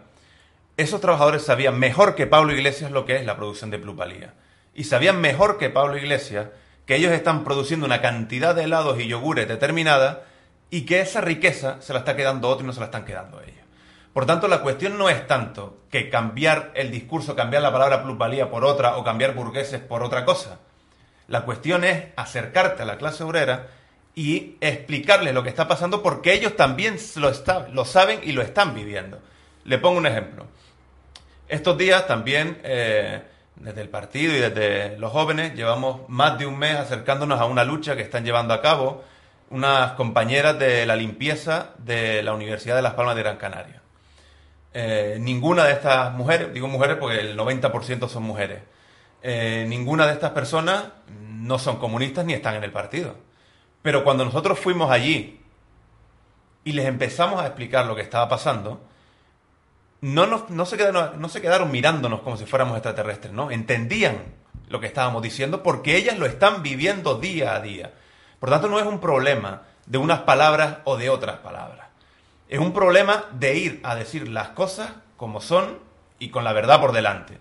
esos trabajadores sabían mejor que Pablo Iglesias lo que es la producción de plusvalía. Y sabían mejor que Pablo Iglesias que ellos están produciendo una cantidad de helados y yogures determinada y que esa riqueza se la está quedando otro y no se la están quedando ellos. Por tanto, la cuestión no es tanto que cambiar el discurso, cambiar la palabra plusvalía por otra o cambiar burgueses por otra cosa. La cuestión es acercarte a la clase obrera y explicarles lo que está pasando porque ellos también lo, lo saben y lo están viviendo. Le pongo un ejemplo. Estos días también, eh, desde el partido y desde los jóvenes, llevamos más de un mes acercándonos a una lucha que están llevando a cabo unas compañeras de la limpieza de la Universidad de Las Palmas de Gran Canaria. Eh, ninguna de estas mujeres, digo mujeres porque el 90% son mujeres, eh, ninguna de estas personas no son comunistas ni están en el partido. Pero cuando nosotros fuimos allí y les empezamos a explicar lo que estaba pasando, no, no, se quedaron, no se quedaron mirándonos como si fuéramos extraterrestres, ¿no? Entendían lo que estábamos diciendo porque ellas lo están viviendo día a día. Por tanto, no es un problema de unas palabras o de otras palabras. Es un problema de ir a decir las cosas como son y con la verdad por delante.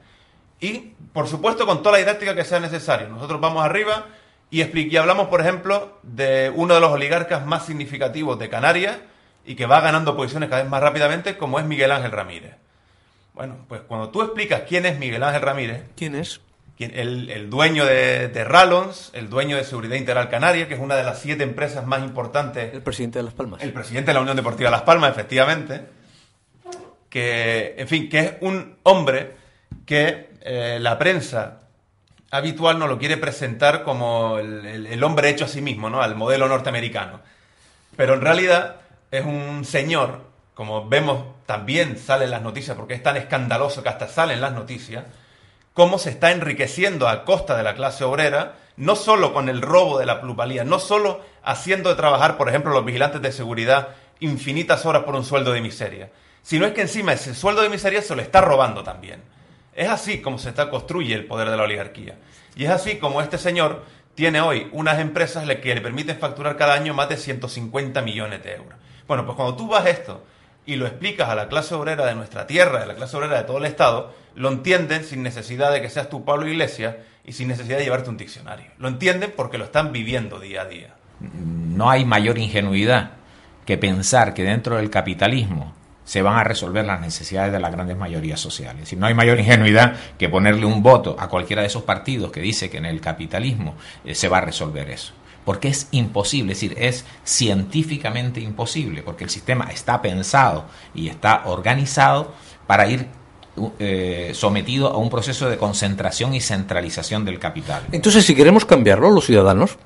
Y, por supuesto, con toda la didáctica que sea necesario. Nosotros vamos arriba y, y hablamos, por ejemplo, de uno de los oligarcas más significativos de Canarias y que va ganando posiciones cada vez más rápidamente, como es Miguel Ángel Ramírez. Bueno, pues cuando tú explicas quién es Miguel Ángel Ramírez... ¿Quién es? El, dueño de, de, Rallons, el dueño de Seguridad Integral Canaria, que es una de las siete empresas más importantes. El presidente de Las Palmas. El presidente de la Unión Deportiva de Las Palmas, efectivamente. Que, en fin, que es un hombre que eh, la prensa habitual no lo quiere presentar como el, hombre hecho a sí mismo, ¿no? Al modelo norteamericano. Pero en realidad es un señor, como vemos también salen las noticias, porque es tan escandaloso que hasta salen las noticias cómo se está enriqueciendo a costa de la clase obrera, no solo con el robo de la plusvalía, no solo haciendo de trabajar, por ejemplo, los vigilantes de seguridad infinitas horas por un sueldo de miseria, sino es que encima ese sueldo de miseria se lo está robando también. Es así como se está, construye el poder de la oligarquía. Y es así como este señor tiene hoy unas empresas que le permiten facturar cada año más de 150 millones de euros. Bueno, pues cuando tú vas esto y lo explicas a la clase obrera de nuestra tierra, de la clase obrera de todo el Estado, lo entienden sin necesidad de que seas tú Pablo Iglesias y sin necesidad de llevarte un diccionario. Lo entienden porque lo están viviendo día a día. No hay mayor ingenuidad que pensar que dentro del capitalismo se van a resolver las necesidades de las grandes mayorías sociales. Y no hay mayor ingenuidad que ponerle un voto a cualquiera de esos partidos que dice que en el capitalismo eh, se va a resolver eso. Porque es imposible, es decir, es científicamente imposible, porque el sistema está pensado y está organizado para ir eh, sometido a un proceso de concentración y centralización del capital. Entonces, si queremos cambiarlo, los ciudadanos,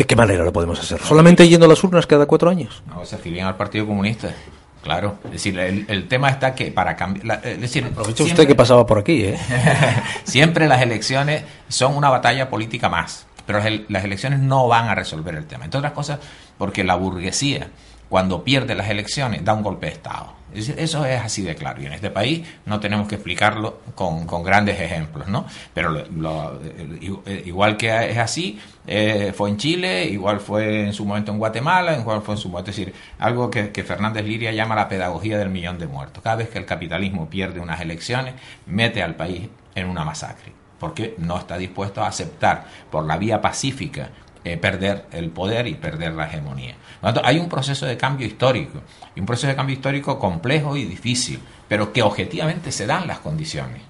¿De qué manera lo podemos hacer? ¿Solamente yendo a las urnas cada cuatro años? No, se afilian al Partido Comunista. Claro, es decir, el, tema está que para cambiar... Es decir, Aprovecha usted que pasaba por aquí, ¿eh? (laughs) siempre las elecciones son una batalla política más, pero las elecciones no van a resolver el tema. Entre otras cosas, porque la burguesía, cuando pierde las elecciones, da un golpe de Estado. Eso es así de claro. Y en este país no tenemos que explicarlo con, grandes ejemplos, ¿no? Pero eh, igual que es así, eh, fue en Chile, igual fue en su momento en Guatemala, igual fue en su momento. Es decir, algo que, Fernández Liria llama la pedagogía del millón de muertos. Cada vez que el capitalismo pierde unas elecciones, mete al país en una masacre porque no está dispuesto a aceptar por la vía pacífica eh, perder el poder y perder la hegemonía. hay un proceso de cambio histórico, y un proceso de cambio histórico complejo y difícil, pero que objetivamente se dan las condiciones.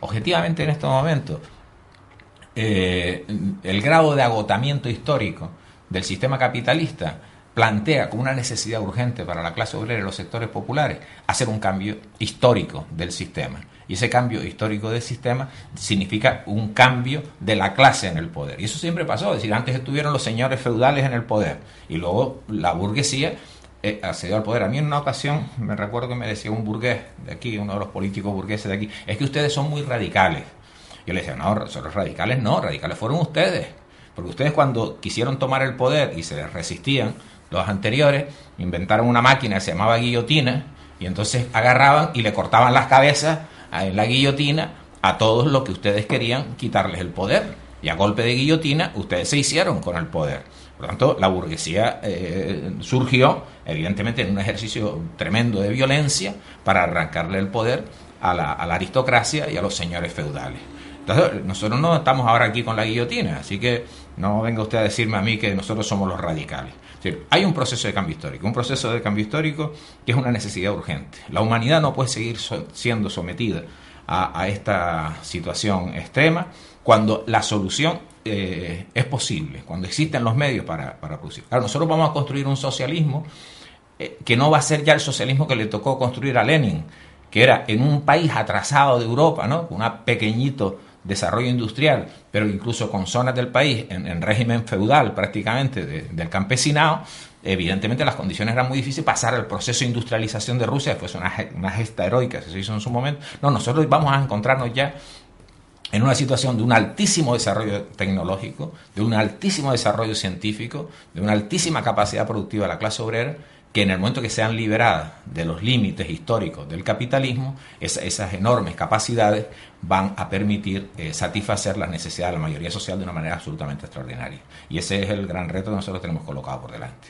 Objetivamente en estos momentos, eh, el grado de agotamiento histórico del sistema capitalista plantea como una necesidad urgente para la clase obrera y los sectores populares hacer un cambio histórico del sistema. Y ese cambio histórico del sistema significa un cambio de la clase en el poder. Y eso siempre pasó. Es decir, antes estuvieron los señores feudales en el poder y luego la burguesía eh, accedió al poder. A mí en una ocasión me recuerdo que me decía un burgués de aquí, uno de los políticos burgueses de aquí, es que ustedes son muy radicales. Yo le decía, no, nosotros radicales no, radicales fueron ustedes. Porque ustedes cuando quisieron tomar el poder y se resistían, los anteriores inventaron una máquina que se llamaba guillotina y entonces agarraban y le cortaban las cabezas en la guillotina a todos los que ustedes querían quitarles el poder. Y a golpe de guillotina ustedes se hicieron con el poder. Por lo tanto, la burguesía eh, surgió, evidentemente, en un ejercicio tremendo de violencia para arrancarle el poder a la, a la aristocracia y a los señores feudales. Entonces, nosotros no estamos ahora aquí con la guillotina, así que no venga usted a decirme a mí que nosotros somos los radicales. hay un proceso de cambio histórico, un proceso de cambio histórico que es una necesidad urgente. La humanidad no puede seguir siendo sometida a, esta situación extrema cuando la solución eh, es posible, cuando existen los medios para, producir. Claro, nosotros vamos a construir un socialismo eh, que no va a ser ya el socialismo que le tocó construir a Lenin, que era en un país atrasado de Europa, ¿no? Un pequeñito desarrollo industrial, pero incluso con zonas del país en, régimen feudal prácticamente del campesinado, evidentemente las condiciones eran muy difíciles. Pasar el proceso de industrialización de Rusia fue una, una gesta heroica, se hizo en su momento. No, nosotros vamos a encontrarnos ya en una situación de un altísimo desarrollo tecnológico, de un altísimo desarrollo científico, de una altísima capacidad productiva de la clase obrera, que en el momento que sean liberadas de los límites históricos del capitalismo, esas enormes capacidades van a permitir eh, satisfacer las necesidades de la mayoría social de una manera absolutamente extraordinaria. Y ese es el gran reto que nosotros tenemos colocado por delante.